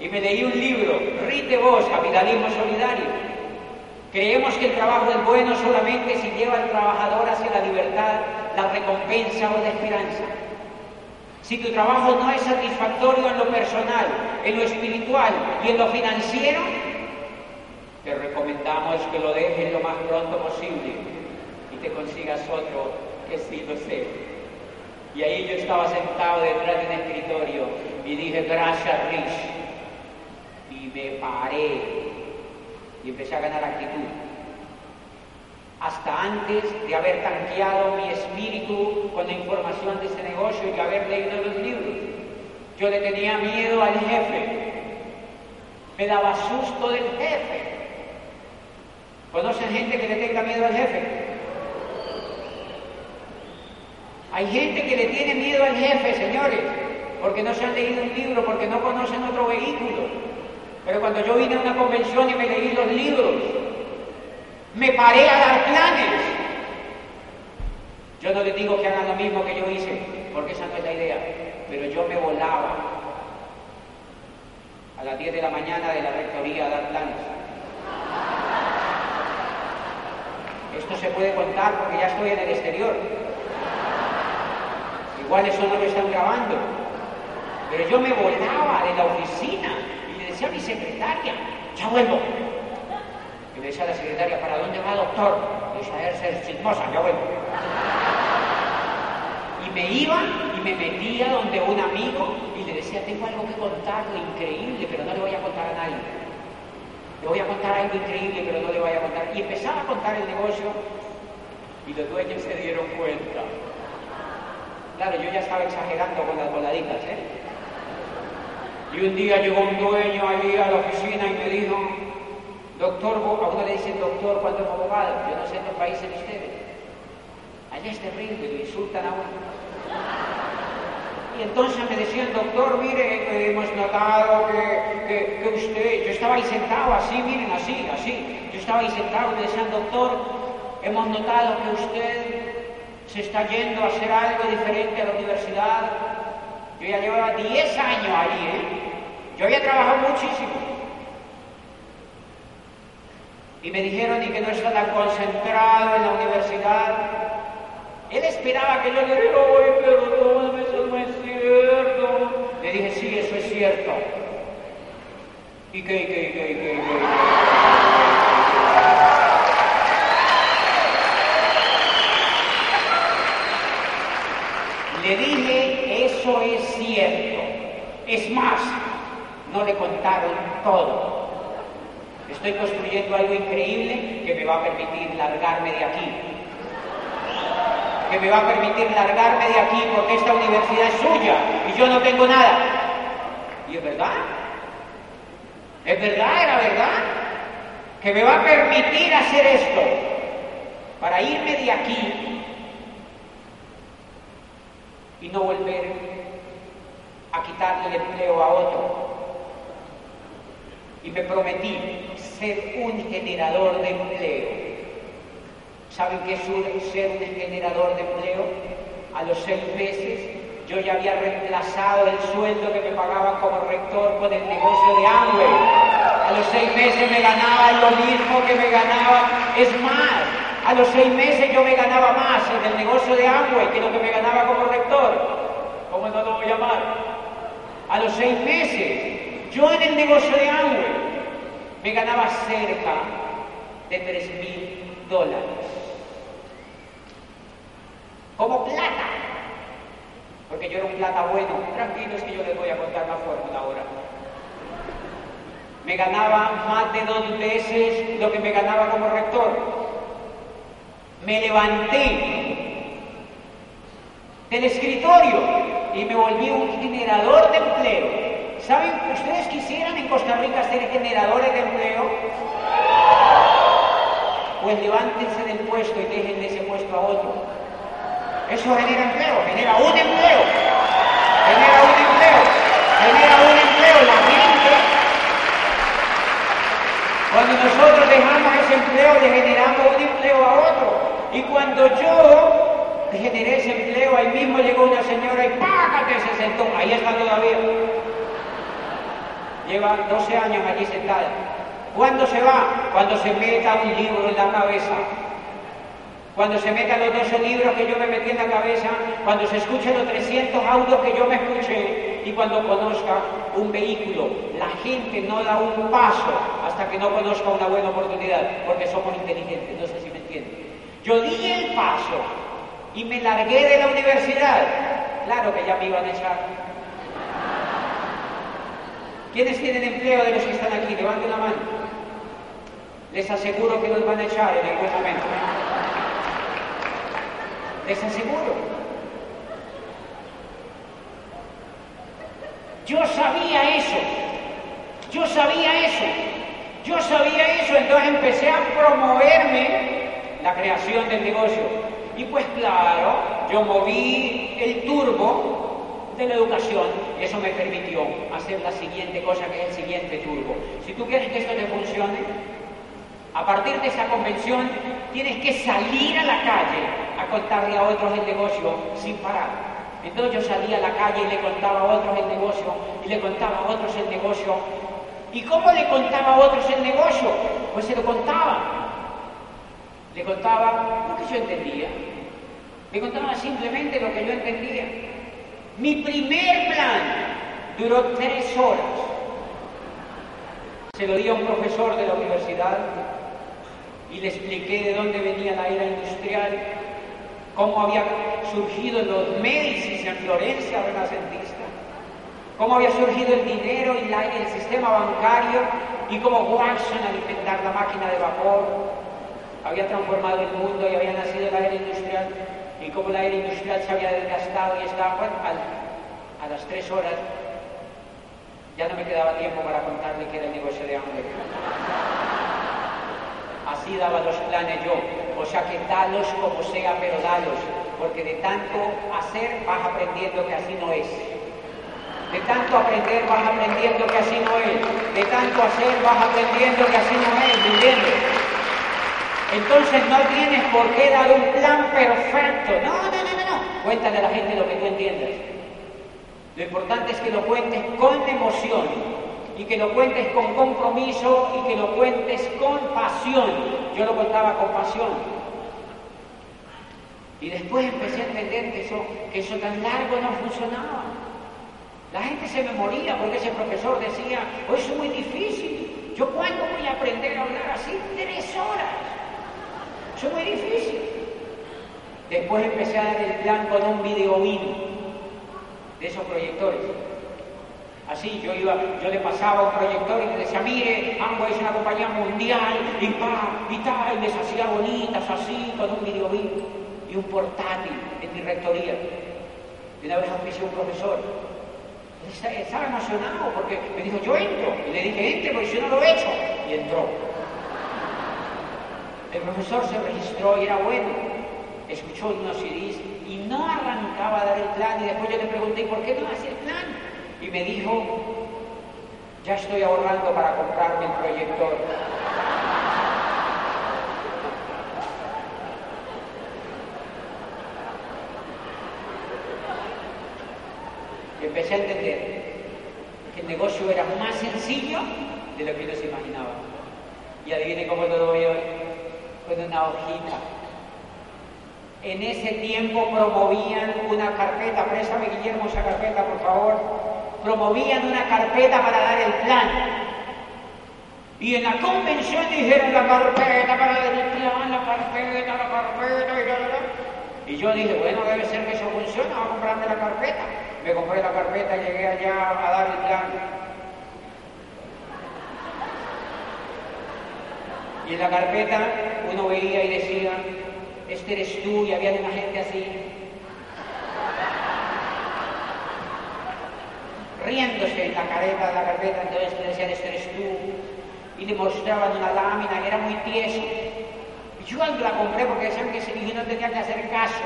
y me leí un libro, Rite Vos, Capitalismo Solidario. Creemos que el trabajo es bueno solamente si lleva al trabajador hacia la libertad, la recompensa o la esperanza. Si tu trabajo no es satisfactorio en lo personal, en lo espiritual y en lo financiero, te recomendamos que lo dejes lo más pronto posible y te consigas otro que sí lo sea. Y ahí yo estaba sentado detrás de un escritorio y dije, gracias Rich, me paré y empecé a ganar actitud. Hasta antes de haber tanqueado mi espíritu con la información de este negocio y haber leído los libros, yo le tenía miedo al jefe. Me daba susto del jefe. ¿Conocen gente que le tenga miedo al jefe? Hay gente que le tiene miedo al jefe, señores, porque no se han leído un libro, porque no conocen otro vehículo. Pero cuando yo vine a una convención y me leí los libros, me paré a dar planes. Yo no les digo que hagan lo mismo que yo hice, porque esa no es la idea, pero yo me volaba a las 10 de la mañana de la rectoría a dar planes. Esto se puede contar porque ya estoy en el exterior. Igual eso no lo están grabando. Pero yo me volaba de la oficina decía mi secretaria, ya vuelvo. Y le decía a la secretaria, ¿para dónde va, doctor? Y decía, a ser chismosa, ya vuelvo. Y me iba y me metía donde un amigo y le decía, tengo algo que contarle increíble, pero no le voy a contar a nadie. Le voy a contar algo increíble, pero no le voy a contar. Y empezaba a contar el negocio y los dueños se dieron cuenta. Claro, yo ya estaba exagerando con las voladitas, ¿eh? Y un día llegó un dueño ahí a la oficina y me dijo, doctor, a uno le dicen doctor cuando es abogado, yo no sé en qué país en ustedes. Allá es terrible, lo insultan a uno. Y entonces me decían, doctor, mire, hemos notado que, que, usted, yo estaba ahí sentado así, miren, así, así, yo estaba ahí sentado y me decían, doctor, hemos notado que usted se está yendo a hacer algo diferente a la universidad. Yo ya llevaba 10 años ahí, ¿eh? Yo había trabajado muchísimo. Y me dijeron y que no está tan concentrado en la universidad. Él esperaba que yo le dijera, oye, perdóname, eso no es cierto. Le dije, sí, eso es cierto. ¿Y qué, qué, qué, qué, qué? Le dije, eso es cierto. Es más, no le contaron todo. Estoy construyendo algo increíble que me va a permitir largarme de aquí. Que me va a permitir largarme de aquí porque esta universidad es suya y yo no tengo nada. ¿Y es verdad? ¿Es verdad? ¿Era verdad? Que me va a permitir hacer esto para irme de aquí y no volver a quitarle el empleo a otro y me prometí ser un generador de empleo. ¿Saben qué es ser un generador de empleo? A los seis meses yo ya había reemplazado el sueldo que me pagaban como rector con el negocio de hambre. A los seis meses me ganaba lo mismo que me ganaba. Es más, a los seis meses yo me ganaba más en el negocio de Amway que lo que me ganaba como rector. ¿Cómo no lo voy a llamar? A los seis meses yo en el negocio de Amway me ganaba cerca de 3 mil dólares. Como plata. Porque yo era un plata bueno. Tranquilos que yo les voy a contar la fórmula ahora. Me ganaba más de dos veces lo que me ganaba como rector. Me levanté del escritorio y me volví un generador de empleo. ¿Saben? ¿Ustedes quisieran en Costa Rica ser generadores de empleo? Pues levántense del puesto y déjenle ese puesto a otro. Eso genera empleo, genera un empleo, genera un empleo, genera un empleo. La gente, cuando nosotros dejamos ese empleo, le generamos un empleo a otro. Y cuando yo generé ese empleo, ahí mismo llegó una señora y ¡págate! se sentó. Ahí está todavía. Lleva 12 años allí sentada. ¿Cuándo se va? Cuando se meta un libro en la cabeza. Cuando se metan los 12 libros que yo me metí en la cabeza, cuando se escuchen los 300 audios que yo me escuché y cuando conozca un vehículo. La gente no da un paso hasta que no conozca una buena oportunidad, porque somos inteligentes, no sé si me entienden. Yo di el paso y me largué de la universidad. Claro que ya me iban a echar. ¿Quiénes tienen empleo de los que están aquí? Levanten la mano. Les aseguro que los van a echar en algún momento les aseguro. Yo sabía eso, yo sabía eso, yo sabía eso, entonces empecé a promoverme la creación del negocio. Y pues claro, yo moví el turbo de la educación y eso me permitió hacer la siguiente cosa que es el siguiente turbo. Si tú quieres que esto te funcione, a partir de esa convención tienes que salir a la calle a contarle a otros el negocio sin parar. Entonces yo salía a la calle y le contaba a otros el negocio y le contaba a otros el negocio. ¿Y cómo le contaba a otros el negocio? Pues se lo contaba. Le contaba lo que yo entendía. Le contaba simplemente lo que yo entendía. Mi primer plan duró tres horas. Se lo di a un profesor de la universidad y le expliqué de dónde venía la era industrial, cómo había surgido los Médicis en Florencia renacentista, cómo había surgido el dinero y el sistema bancario y cómo Watson al inventar la máquina de vapor había transformado el mundo y había nacido la era industrial y cómo la era industrial se había desgastado y estaba a las tres horas ya no me quedaba tiempo para contarle que era el negocio de hambre. Así daba los planes yo. O sea que dalos como sea, pero dalos. Porque de tanto hacer vas aprendiendo que así no es. De tanto aprender vas aprendiendo que así no es. De tanto hacer vas aprendiendo que así no es. ¿Me entiendes? Entonces no tienes por qué dar un plan perfecto. No, no, no, no. Cuéntale a la gente lo que tú entiendas. Lo importante es que lo cuentes con emoción, y que lo cuentes con compromiso y que lo cuentes con pasión. Yo lo contaba con pasión. Y después empecé a entender que eso, que eso tan largo no funcionaba. La gente se me moría porque ese profesor decía, oh, eso es muy difícil. ¿Yo cuándo voy a aprender a hablar así? Tres horas. Eso es muy difícil. Después empecé a dar el plan con un video de esos proyectores. Así, yo iba, yo le pasaba un proyector y le decía, mire, Amway es una compañía mundial, y pa, y tal, y les hacía bonitas así, con un video y un portátil en mi rectoría. Y una vez ofició un profesor. Estaba emocionado porque me dijo, yo entro. Y le dije, entre, porque yo no lo he hecho. Y entró. El profesor se registró y era bueno. Escuchó unos CDs y no arrancaba a dar el plan. Y después yo le pregunté, ¿por qué no hace el plan? y me dijo, ya estoy ahorrando para comprarme el proyector. Y empecé a entender que el negocio era más sencillo de lo que yo se imaginaba. Y adivine cómo lo doy hoy, con una hojita. En ese tiempo promovían una carpeta, préstame Guillermo esa carpeta, por favor promovían una carpeta para dar el plan. Y en la convención dijeron la carpeta para el plan, la carpeta, la carpeta y tal, Y yo dije, bueno, debe ser que eso funciona, voy a comprarme la carpeta. Me compré la carpeta, llegué allá a dar el plan. Y en la carpeta uno veía y decía, este eres tú, y había una gente así. Riéndose en la careta de la carpeta, entonces le decían, este eres tú y le mostraban una lámina que era muy tieso. Yo la compré porque decían que ese niño no tenía que hacer caso.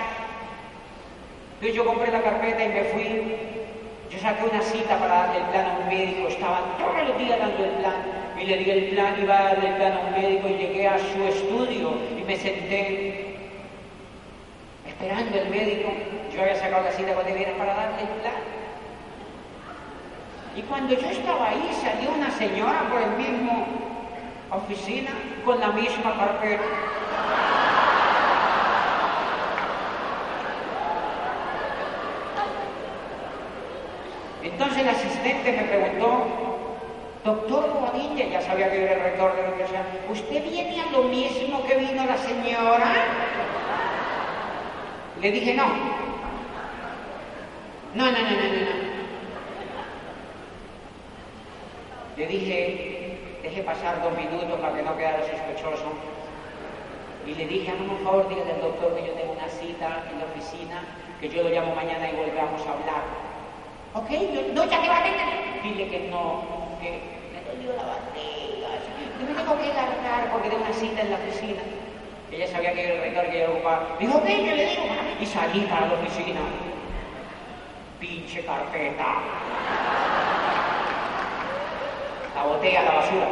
Entonces yo compré la carpeta y me fui. Yo saqué una cita para darle el plan a un médico, estaban todos los días dando el plan. Y le di el plan, iba a darle el plan a un médico y llegué a su estudio y me senté esperando el médico. Yo había sacado la cita cuando viene para darle el plan. Y cuando yo estaba ahí salió una señora por el mismo oficina con la misma carpeta. Entonces el asistente me preguntó, doctor Bobadilla, ya sabía que era el rector de la universidad, ¿usted viene a lo mismo que vino la señora? Le dije, no. No, no, no, no, no. Le dije, deje pasar dos minutos para que no quedara sospechoso. Y le dije, hazme un favor, dígale al doctor que yo tengo una cita en la oficina, que yo lo llamo mañana y volvamos a hablar. Ok, no, ya que va a tener. Dile que no, que me la barriga, que me tengo que largar porque tengo una cita en la oficina. Ella sabía que era el rector que yo ocupaba. Dijo, ok, yo le digo, y salí para la oficina. Pinche carpeta la boté a la basura.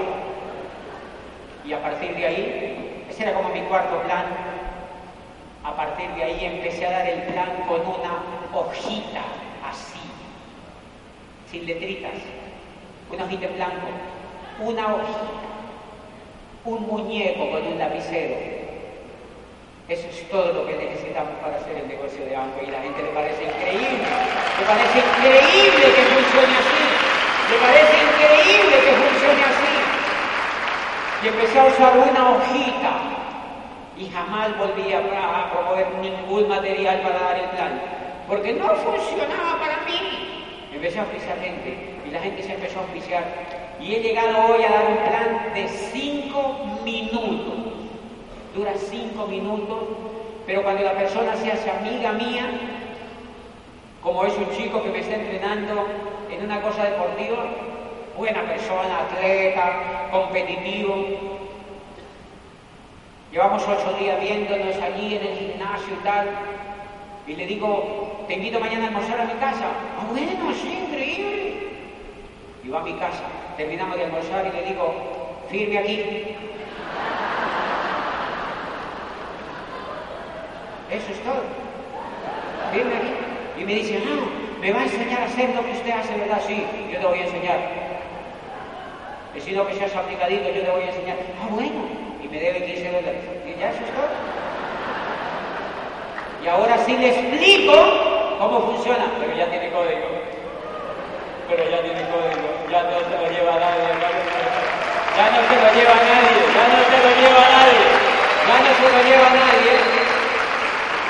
Y a partir de ahí, ese era como mi cuarto plan, a partir de ahí empecé a dar el plan con una hojita así, sin letritas, una hojita en blanco, una hojita, un muñeco con un lapicero. Eso es todo lo que necesitamos para hacer el negocio de Anco y la gente le parece increíble, le parece increíble que funcione así. Me parece increíble que funcione así. Y empecé a usar una hojita y jamás volví a, promover ningún material para dar el plan, porque no funcionaba para mí. Empecé a oficiar gente y la gente se empezó a oficiar. Y he llegado hoy a dar un plan de cinco minutos. Dura cinco minutos, pero cuando la persona se hace amiga mía, como es un chico que me está entrenando en una cosa deportiva, buena persona, atleta, competitivo. Llevamos ocho días viéndonos allí en el gimnasio y tal. Y le digo, te invito mañana a almorzar a mi casa. Ah, bueno, sí, increíble. Y va a mi casa, terminamos de almorzar y le digo, firme aquí. Eso es todo. Firme aquí. Y me dice, ah, ¿Me va a enseñar a hacer lo que usted hace, verdad? Sí, yo te voy a enseñar. He sido que seas aplicadito, yo te voy a enseñar. Ah, bueno, y me debe 15 dólares. Y ya eso es todo. Y ahora sí le explico cómo funciona, pero ya tiene código. Pero ya tiene código, ya no se lo lleva nadie. Ya no se lo lleva nadie, ya no se lo lleva nadie, ya no se lo lleva nadie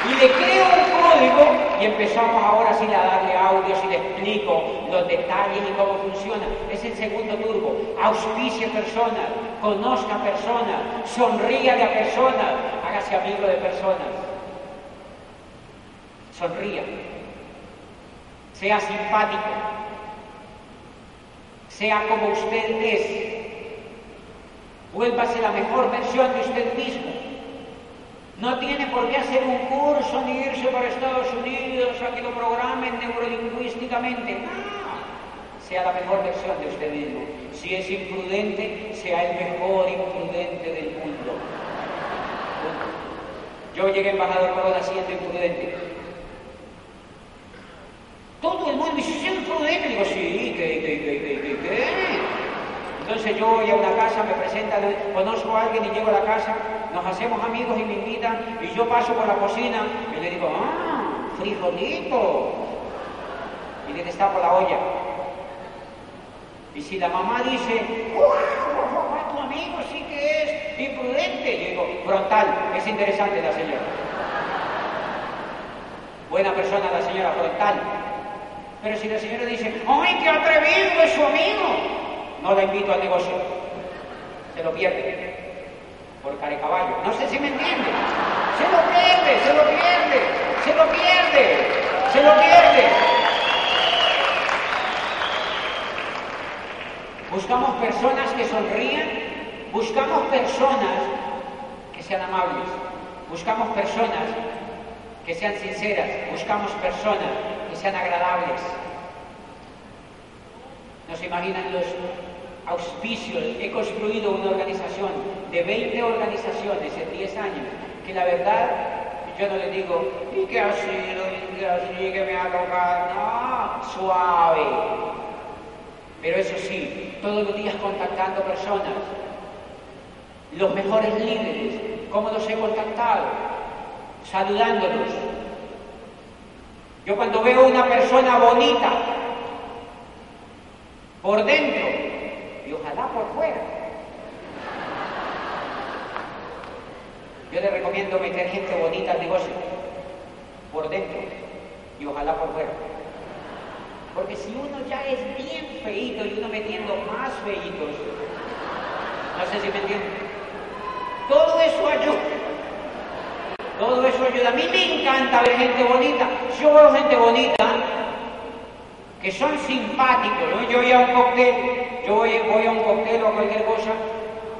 y le creo un código y empezamos ahora sí a darle audios y le explico los detalles y cómo funciona. Es el segundo turbo. Auspicie personas, conozca personas, sonríale a personas, hágase amigo de personas. Sonría. Sea simpático. Sea como usted es. Vuélvase la mejor versión de usted mismo. No tiene por qué hacer un curso ni irse para Estados Unidos a que lo programen neurolingüísticamente. No. Sea la mejor versión de usted mismo. Si es imprudente, sea el mejor imprudente del mundo. Yo llegué embajador Corona siendo imprudente. Todo el mundo me dice, ¿es imprudente sí, ¿qué, qué, qué, qué, qué? Yo voy a una casa, me presenta, conozco a alguien y llego a la casa, nos hacemos amigos y me invitan, y yo paso por la cocina y le digo, ¡ah! ¡Frijolito! Y le destapo la olla. Y si la mamá dice, ¡Uah! amigo sí que es imprudente. Yo digo, frontal, es interesante la señora. Buena persona la señora, frontal. Pero si la señora dice, ¡ay, qué atrevido es su amigo! No la invito al negocio. Se lo pierde. Por caballo. No sé si me entiende. Se lo pierde, se lo pierde, se lo pierde, se lo pierde. Buscamos personas que sonrían, buscamos personas que sean amables, buscamos personas que sean sinceras, buscamos personas que sean agradables. ¿No se imaginan los auspicios? He construido una organización de 20 organizaciones en 10 años, que la verdad yo no le digo, ¿y qué ha sido? ¿Y qué ha sido? que me ha tocado? No, suave. Pero eso sí, todos los días contactando personas, los mejores líderes, ¿cómo los he contactado? saludándolos. Yo cuando veo una persona bonita por dentro y ojalá por fuera, yo le recomiendo meter gente bonita al negocio, por dentro y ojalá por fuera. Porque si uno ya es bien feito y uno metiendo más feitos, no sé si me entienden, todo eso ayuda. Todo eso ayuda. A mí me encanta ver gente bonita. Yo veo gente bonita que son simpáticos. ¿no? Yo voy a un cóctel, yo voy, a un cóctel o cualquier cosa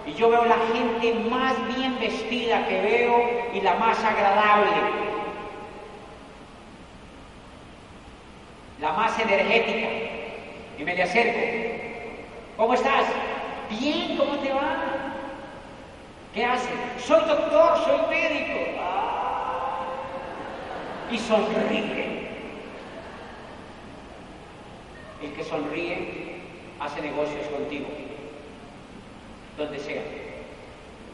y yo veo la gente más bien vestida que veo y la más agradable. La más energética. Y me le acerco. ¿Cómo estás? Bien, ¿cómo te va? ¿Qué haces? Soy doctor, soy médico y sonríe. El que sonríe hace negocios contigo, donde sea.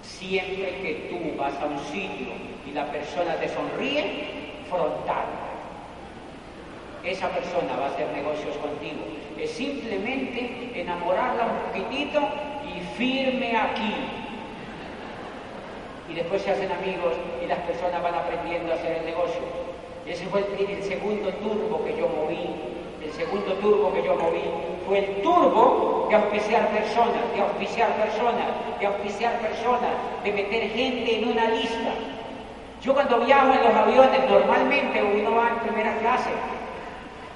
Siempre que tú vas a un sitio y la persona te sonríe, frontal. Esa persona va a hacer negocios contigo. Es simplemente enamorarla un poquitito y firme aquí. Y después se hacen amigos y las personas van aprendiendo a hacer el negocio. Ese fue el, segundo turbo que yo moví. El segundo turbo que yo moví fue el turbo de auspiciar personas, de auspiciar personas, de auspiciar personas, de meter gente en una lista. Yo cuando viajo en los aviones, normalmente uno va en primera clase.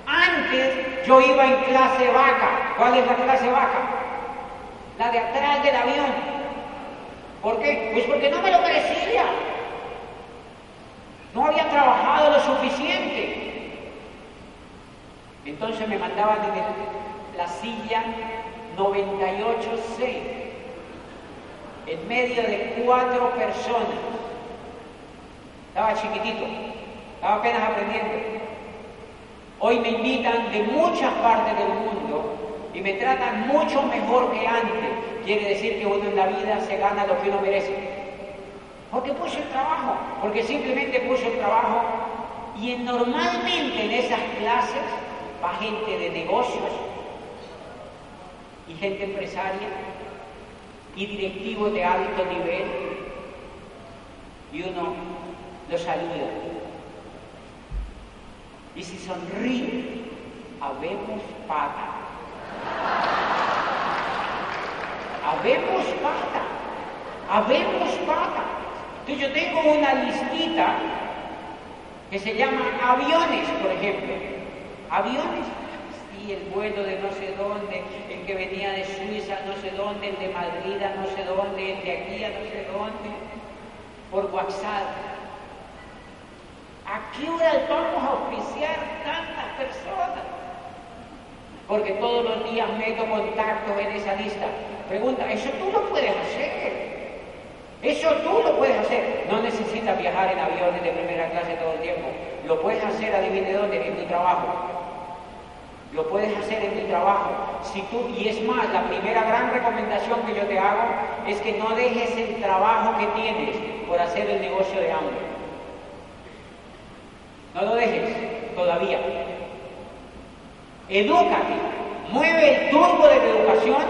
Antes yo iba en clase vaca. ¿Cuál es la clase vaca? La de atrás del avión. ¿Por qué? Pues porque no me lo merecía. No había trabajado lo suficiente. Entonces me mandaban en la silla 98C, en medio de cuatro personas. Estaba chiquitito, estaba apenas aprendiendo. Hoy me invitan de muchas partes del mundo y me tratan mucho mejor que antes. Quiere decir que uno en la vida se gana lo que uno merece. Porque puso el trabajo, porque simplemente puso el trabajo. Y normalmente en esas clases va gente de negocios y gente empresaria y directivos de alto nivel y uno los saluda. Y si sonríe, habemos pata. Habemos pata. Habemos pata. Entonces yo tengo una listita que se llama aviones, por ejemplo. Aviones, sí, el vuelo de no sé dónde, el que venía de Suiza, no sé dónde, el de Madrid, no sé dónde, el de aquí, a no sé dónde, por WhatsApp. ¿A qué hora vamos a oficiar tantas personas? Porque todos los días meto contactos en esa lista. Pregunta, ¿eso tú lo puedes hacer? Eso tú lo puedes hacer. No necesitas viajar en aviones de primera clase todo el tiempo. Lo puedes hacer, adivine dónde, en mi trabajo. Lo puedes hacer en mi trabajo. Si tú, y es más, la primera gran recomendación que yo te hago es que no dejes el trabajo que tienes por hacer el negocio de hambre. No lo dejes todavía. Edúcate. Mueve el turbo de la educación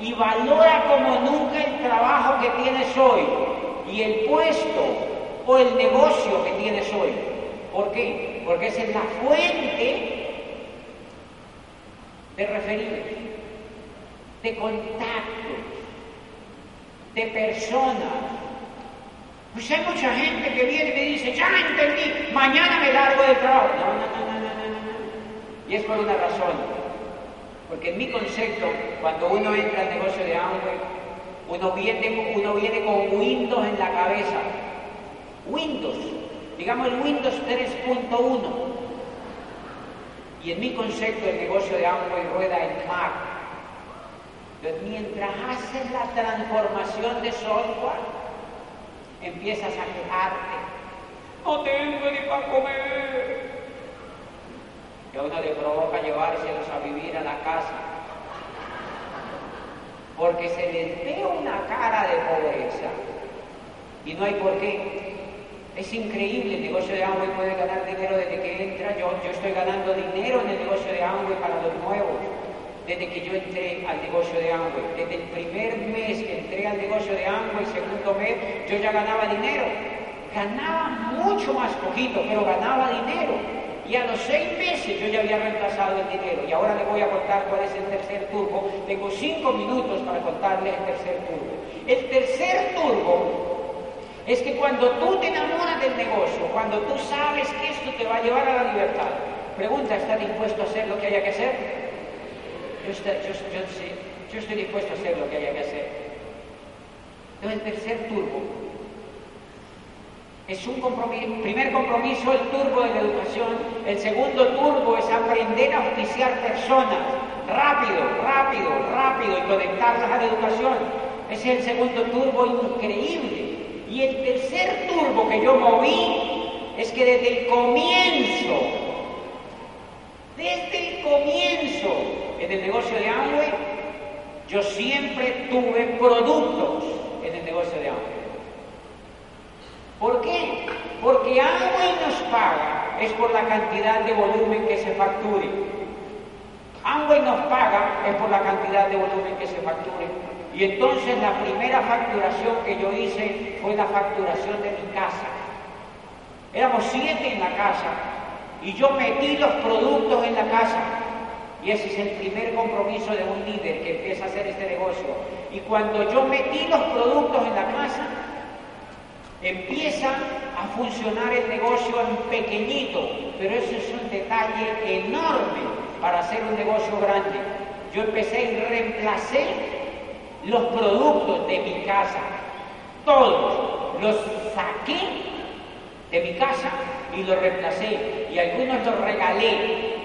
y valora como nunca el trabajo que tienes hoy y el puesto o el negocio que tienes hoy. ¿Por qué? Porque esa es la fuente de referidos, de contactos, de personas. Pues hay mucha gente que viene y me dice, ya entendí, mañana me largo del trabajo. No, no, no, no, no, no. Y es por una razón. Porque en mi concepto, cuando uno entra al negocio de Amway, uno viene, con Windows en la cabeza. Windows, digamos el Windows 3.1. Y en mi concepto el negocio de Amway rueda en Mac. Entonces, mientras haces la transformación de software, empiezas a quejarte. No tengo ni para comer que a uno le provoca llevárselos a vivir a la casa. Porque se les ve una cara de pobreza y no hay por qué. Es increíble, el negocio de Amway puede ganar dinero desde que entra. Yo, yo estoy ganando dinero en el negocio de Amway para los nuevos, desde que yo entré al negocio de Amway. Desde el primer mes que entré al negocio de Amway, segundo mes, yo ya ganaba dinero. Ganaba mucho más poquito, pero ganaba dinero. Y a los seis meses yo ya había reemplazado el dinero. Y ahora le voy a contar cuál es el tercer turbo. Tengo cinco minutos para contarle el tercer turbo. El tercer turbo es que cuando tú te enamoras del negocio, cuando tú sabes que esto te va a llevar a la libertad, pregunta, ¿estás dispuesto a hacer lo que haya que hacer? Yo estoy, dispuesto a hacer lo que haya que hacer. Entonces el tercer turbo es un compromiso, primer compromiso el turbo de la educación, el segundo turbo es aprender a oficiar personas, rápido, rápido, rápido y conectarlas a la educación. Ese es el segundo turbo increíble. Y el tercer turbo que yo moví es que desde el comienzo, desde el comienzo en el negocio de Amway, yo siempre tuve productos en el negocio de Amway. ¿Por qué? Porque Amway nos paga es por la cantidad de volumen que se facture. Amway nos paga es por la cantidad de volumen que se facture. Y entonces la primera facturación que yo hice fue la facturación de mi casa. Éramos siete en la casa y yo metí los productos en la casa. Y ese es el primer compromiso de un líder que empieza a hacer este negocio. Y cuando yo metí los productos en la casa, Empieza a funcionar el negocio en pequeñito, pero eso es un detalle enorme para hacer un negocio grande. Yo empecé y reemplacé los productos de mi casa, todos los saqué de mi casa y los reemplacé y algunos los regalé,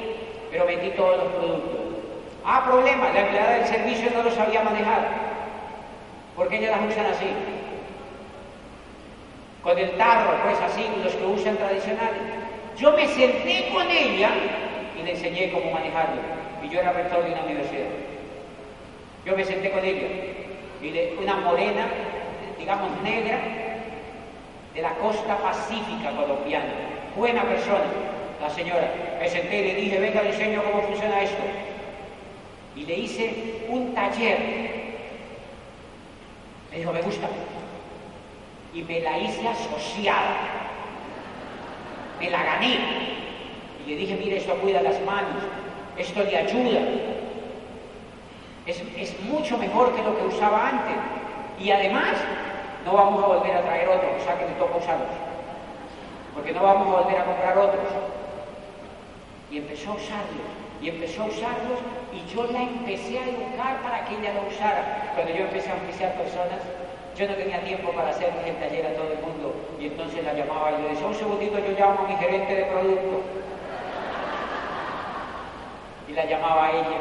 pero vendí todos los productos. Ah, problema, la empleada del servicio no lo sabía manejar, porque ellas las usan así con el tarro, pues así, los que usan tradicionales. Yo me senté con ella y le enseñé cómo manejarlo. Y yo era rector de una universidad. Yo me senté con ella y le, una morena, digamos negra, de la costa pacífica colombiana. Buena persona, la señora. Me senté y le dije, venga, le enseño cómo funciona esto. Y le hice un taller. Me dijo, me gusta y me la hice asociada. Me la gané. Y le dije, mire, esto cuida las manos, esto le ayuda. Es, es mucho mejor que lo que usaba antes. Y además, no vamos a volver a traer otros, o sea que me toca usarlos. Porque no vamos a volver a comprar otros. Y empezó a usarlos, y empezó a usarlos, y yo la empecé a educar para que ella lo usara. Cuando yo empecé a oficiar personas, yo no tenía tiempo para hacer el taller a todo el mundo y entonces la llamaba y le decía, un segundito, yo llamo a mi gerente de producto. Y la llamaba a ella.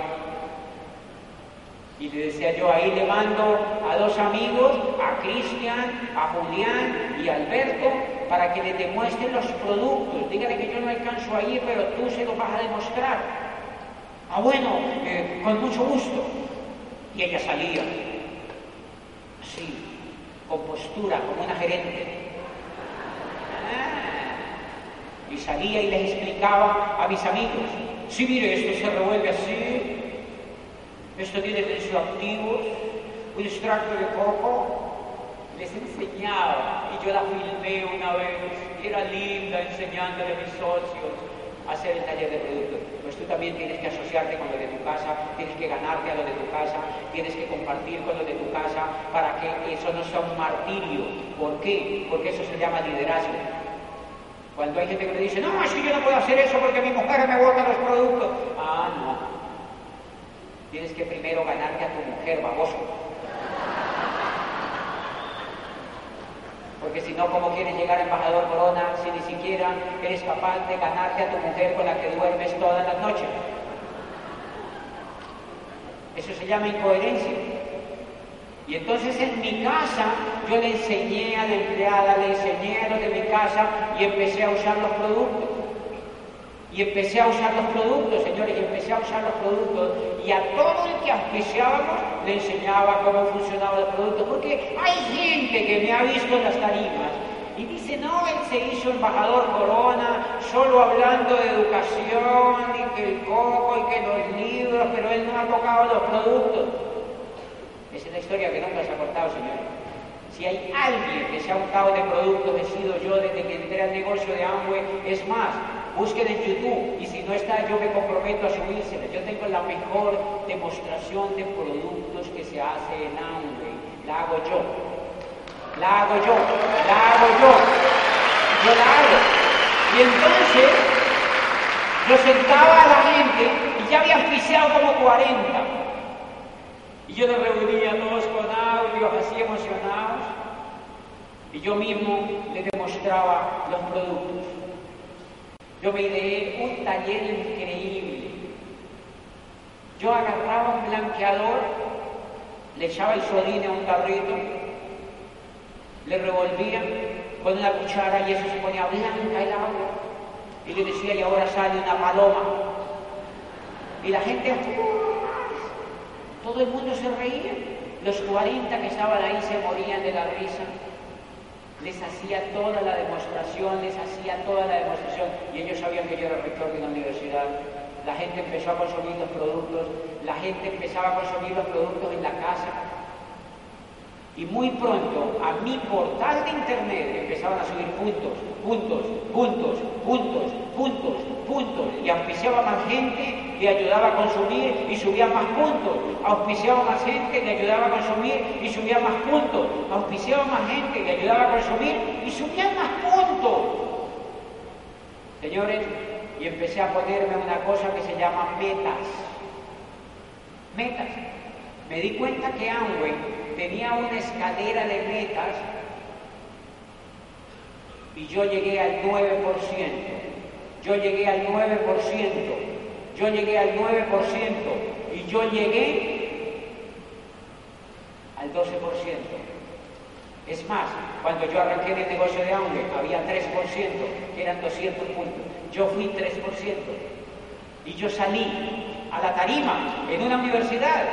Y le decía yo, ahí le mando a dos amigos, a Cristian, a Julián y a Alberto, para que le demuestren los productos. Dígale que yo no alcanzo ahí, pero tú se los vas a demostrar. Ah, bueno, eh, con mucho gusto. Y ella salía. Así, con postura, como una gerente. Y salía y les explicaba a mis amigos, sí, mire, esto se revuelve así, Esto tiene tensioactivos, un extracto de coco. Les enseñaba y yo la filmé una vez. Era linda enseñándole a mis socios a hacer el taller de productos. Pues tú también tienes que asociarte con lo de tu casa, tienes que ganarte a lo de tu casa, tienes que compartir con lo de tu casa para que eso no sea un martirio. ¿Por qué? Porque eso se llama liderazgo. Cuando hay gente que me dice, no, que yo no puedo hacer eso porque mi mujer me bota los productos. Ah, no. Tienes que primero ganarte a tu mujer, baboso. Porque si no, ¿cómo quieres llegar embajador Corona si ni siquiera eres capaz de ganarte a tu mujer con la que duermes todas las noches? Eso se llama incoherencia. Y entonces en mi casa yo le enseñé a la empleada, le enseñé a los de mi casa y empecé a usar los productos. Y empecé a usar los productos, señores, y empecé a usar los productos. Y a todo el que auspiciábamos le enseñaba cómo funcionaban los productos. Porque hay gente que me ha visto en las tarimas y dice, no, él se hizo embajador corona solo hablando de educación y que el coco y que los libros, pero él no ha tocado los productos. Es la historia que nunca se ha cortado, señores. Si hay alguien que se ha untado de productos, he sido yo desde que entré al negocio de Amway. Es más, busquen en YouTube y si no está, yo me comprometo a subírsela. Yo tengo la mejor demostración de productos que se hace en Amway. La hago yo. La hago yo. La hago yo. Yo la hago. Y entonces, yo sentaba a la gente y ya había oficiado como 40. Y yo los reunía todos con audios así emocionados. Y yo mismo les demostraba los productos. Yo me ideé un taller increíble. Yo agarraba un blanqueador, le echaba el sodín a un tarrito, le revolvía con una cuchara y eso se ponía blanca el agua. Y le decía, y ahora sale una paloma. Y la gente, todo el mundo se reía. Los 40 que estaban ahí se morían de la risa. Les hacía toda la demostración, les hacía toda la demostración. Y ellos sabían que yo era rector de una universidad. La gente empezó a consumir los productos, la gente empezaba a consumir los productos en la casa. Y muy pronto a mi portal de internet empezaban a subir puntos, puntos, puntos, puntos, puntos, puntos. Y auspiciaba más gente que ayudaba a consumir y subía más puntos. Auspiciaba más gente que ayudaba a consumir y subía más puntos. Auspiciaba más gente que ayudaba a consumir y subía más puntos. Señores, y empecé a ponerme una cosa que se llama metas. Metas. Me di cuenta que Amway tenía una escalera de metas y yo llegué al 9%. Yo llegué al 9%. Yo llegué al 9% y yo llegué al 12%. Es más, cuando yo arranqué en el negocio de Amway había 3%, que eran 200 puntos. Yo fui 3%. Y yo salí a la tarima en una universidad.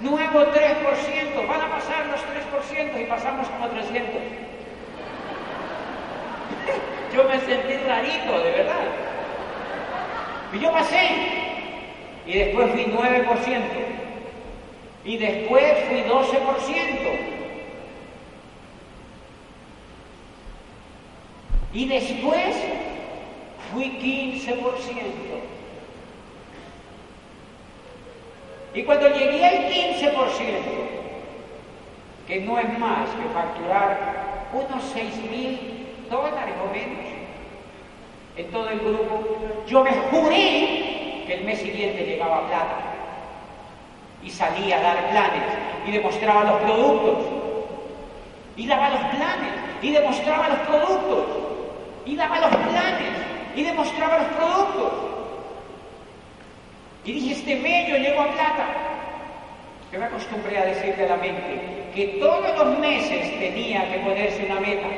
Nuevo 3%, van a pasar los 3% y pasamos como 300. yo me sentí rarito, de verdad. Y yo pasé. Y después fui 9%. Y después fui 12%. Y después fui 15%. Y cuando llegué al 15%, que no es más que facturar unos 6 mil dólares o menos en todo el grupo, yo me juré que el mes siguiente llegaba plata. Y salía a dar planes y demostraba los productos. Y daba los planes y demostraba los productos y daba los planes y demostraba los productos. Y dije, este medio llegó a plata. Yo me acostumbré a decirle a la mente que todos los meses tenía que ponerse una meta,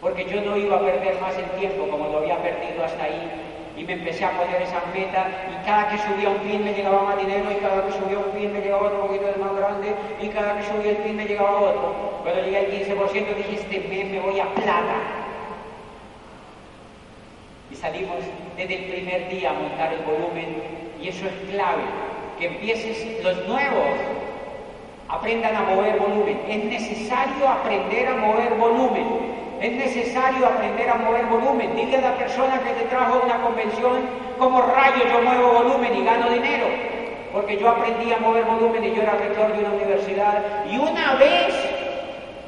porque yo no iba a perder más el tiempo como lo había perdido hasta ahí. Y me empecé a poner esas metas y cada que subía un pin me llegaba más dinero y cada que subía un pin me llegaba otro poquito de más grande y cada que subía el pin me llegaba otro. Cuando llegué al 15% dije, este mes me voy a plata salimos desde el primer día a montar el volumen y eso es clave. que empieces los nuevos aprendan a mover volumen. Es necesario aprender a mover volumen. Es necesario aprender a mover volumen. Dile a la persona que te trajo una convención, como rayo yo muevo volumen y gano dinero. Porque yo aprendí a mover volumen y yo era rector de una universidad. Y una vez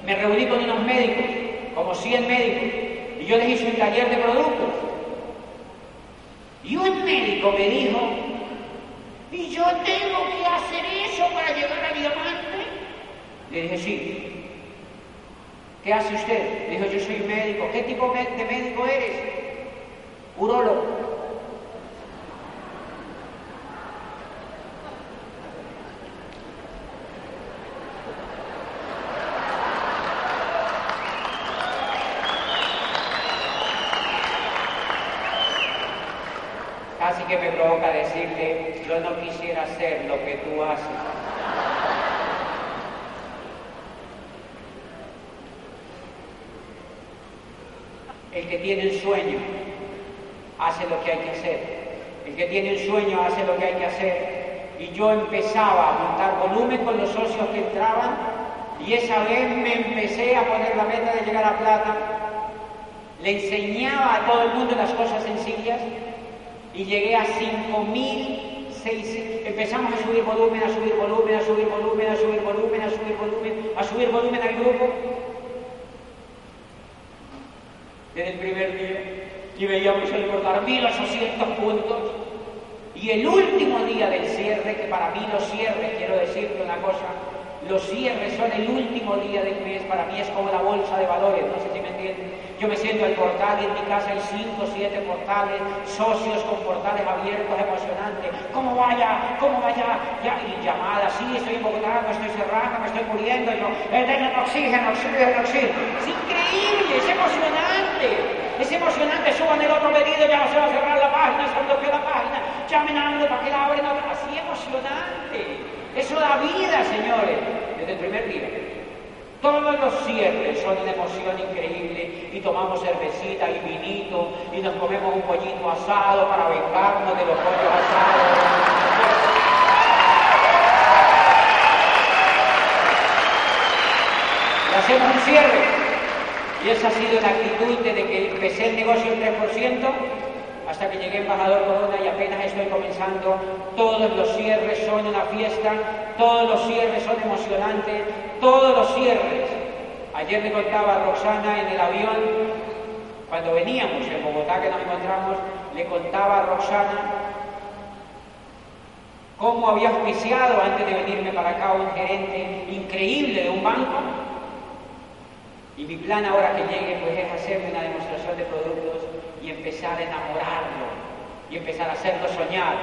me reuní con unos médicos, como 100 médicos, y yo les hice un taller de productos. Y un médico me dijo, ¿y yo tengo que hacer eso para llegar a diamante? Le dije, sí. ¿Qué hace usted? Le dijo, yo soy médico. ¿Qué tipo de médico eres? Urólogo. Que me provoca decirle, yo no quisiera hacer lo que tú haces. El que tiene un sueño hace lo que hay que hacer. El que tiene un sueño hace lo que hay que hacer. Y yo empezaba a montar volumen con los socios que entraban y esa vez me empecé a poner la meta de llegar a plata. Le enseñaba a todo el mundo las cosas sencillas y llegué a 5.000, empezamos a subir volumen, a subir volumen, a subir volumen, a subir volumen, a subir volumen, a subir volumen al grupo desde el primer día y veíamos el cortar 1800 puntos. Y el último día del cierre, que para mí los cierres, quiero decirte una cosa, los cierres son el último día del mes, para mí es como la bolsa de valores, no sé si me entienden. Yo me siento al portal en mi casa hay cinco, siete portales, socios con portales abiertos, emocionantes. ¿Cómo vaya? ¿Cómo vaya? Ya, y llamadas, sí, estoy en me estoy cerrando, me estoy muriendo, yo, eh, oxígeno, oxígeno, oxígeno. Es increíble, es emocionante. Es emocionante, suban el otro pedido, ya se va a cerrar la página, se bloqueó la página, llamen a para que la abren, así emocionante. Eso da vida, señores, desde el primer día. Todos los cierres son una emoción increíble y tomamos cervecita y vinito y nos comemos un pollito asado para vengarnos de los pollos asados. Y hacemos un cierre. Y esa ha sido la actitud desde que empecé el negocio en 3% hasta que llegué embajador Corona y apenas estoy comenzando. Todos los cierres son una fiesta, todos los cierres son emocionantes, todos los cierres. Ayer le contaba a Roxana en el avión, cuando veníamos en Bogotá que nos encontramos, le contaba a Roxana cómo había auspiciado antes de venirme para acá un gerente increíble de un banco. Y mi plan ahora que llegue pues es hacerme una demostración de productos y empezar a enamorarlo y empezar a hacerlo soñar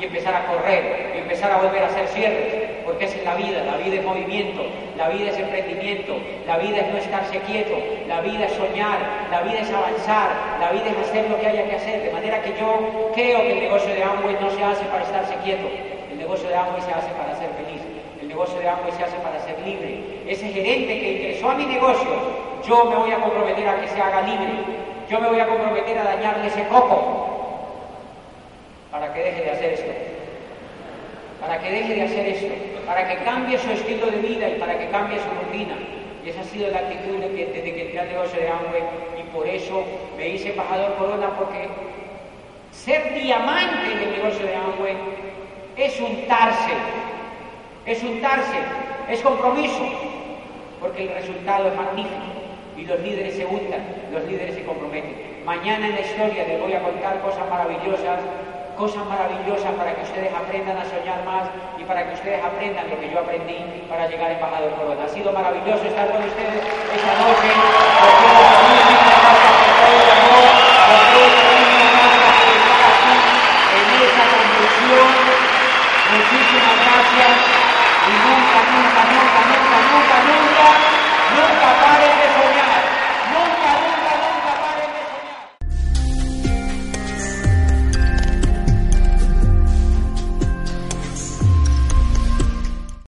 y empezar a correr y empezar a volver a hacer cierres, porque esa es la vida, la vida es movimiento, la vida es emprendimiento, la vida es no estarse quieto, la vida es soñar, la vida es avanzar, la vida es hacer lo que haya que hacer, de manera que yo creo que el negocio de Amway no se hace para estarse quieto, el negocio de Amway se hace para ser feliz, el negocio de Amway se hace para ser libre. Ese gerente que ingresó a mi negocio, yo me voy a comprometer a que se haga libre, yo me voy a comprometer a dañarle ese coco para que deje de hacer esto. Para que deje de hacer esto. Para que cambie su estilo de vida y para que cambie su rutina. Y esa ha sido la actitud desde que entré al negocio de Amway y por eso me hice embajador Corona porque ser diamante en el negocio de Amway es untarse, es untarse, es compromiso, porque el resultado es magnífico y los líderes se juntan, los líderes se comprometen. Mañana en la historia les voy a contar cosas maravillosas, cosas maravillosas para que ustedes aprendan a soñar más y para que ustedes aprendan lo que yo aprendí para llegar a embajador Corona. Ha sido maravilloso estar con ustedes esta noche. Muchísimas gracias y nunca, nunca, nunca, nunca, nunca, nunca, nunca paren de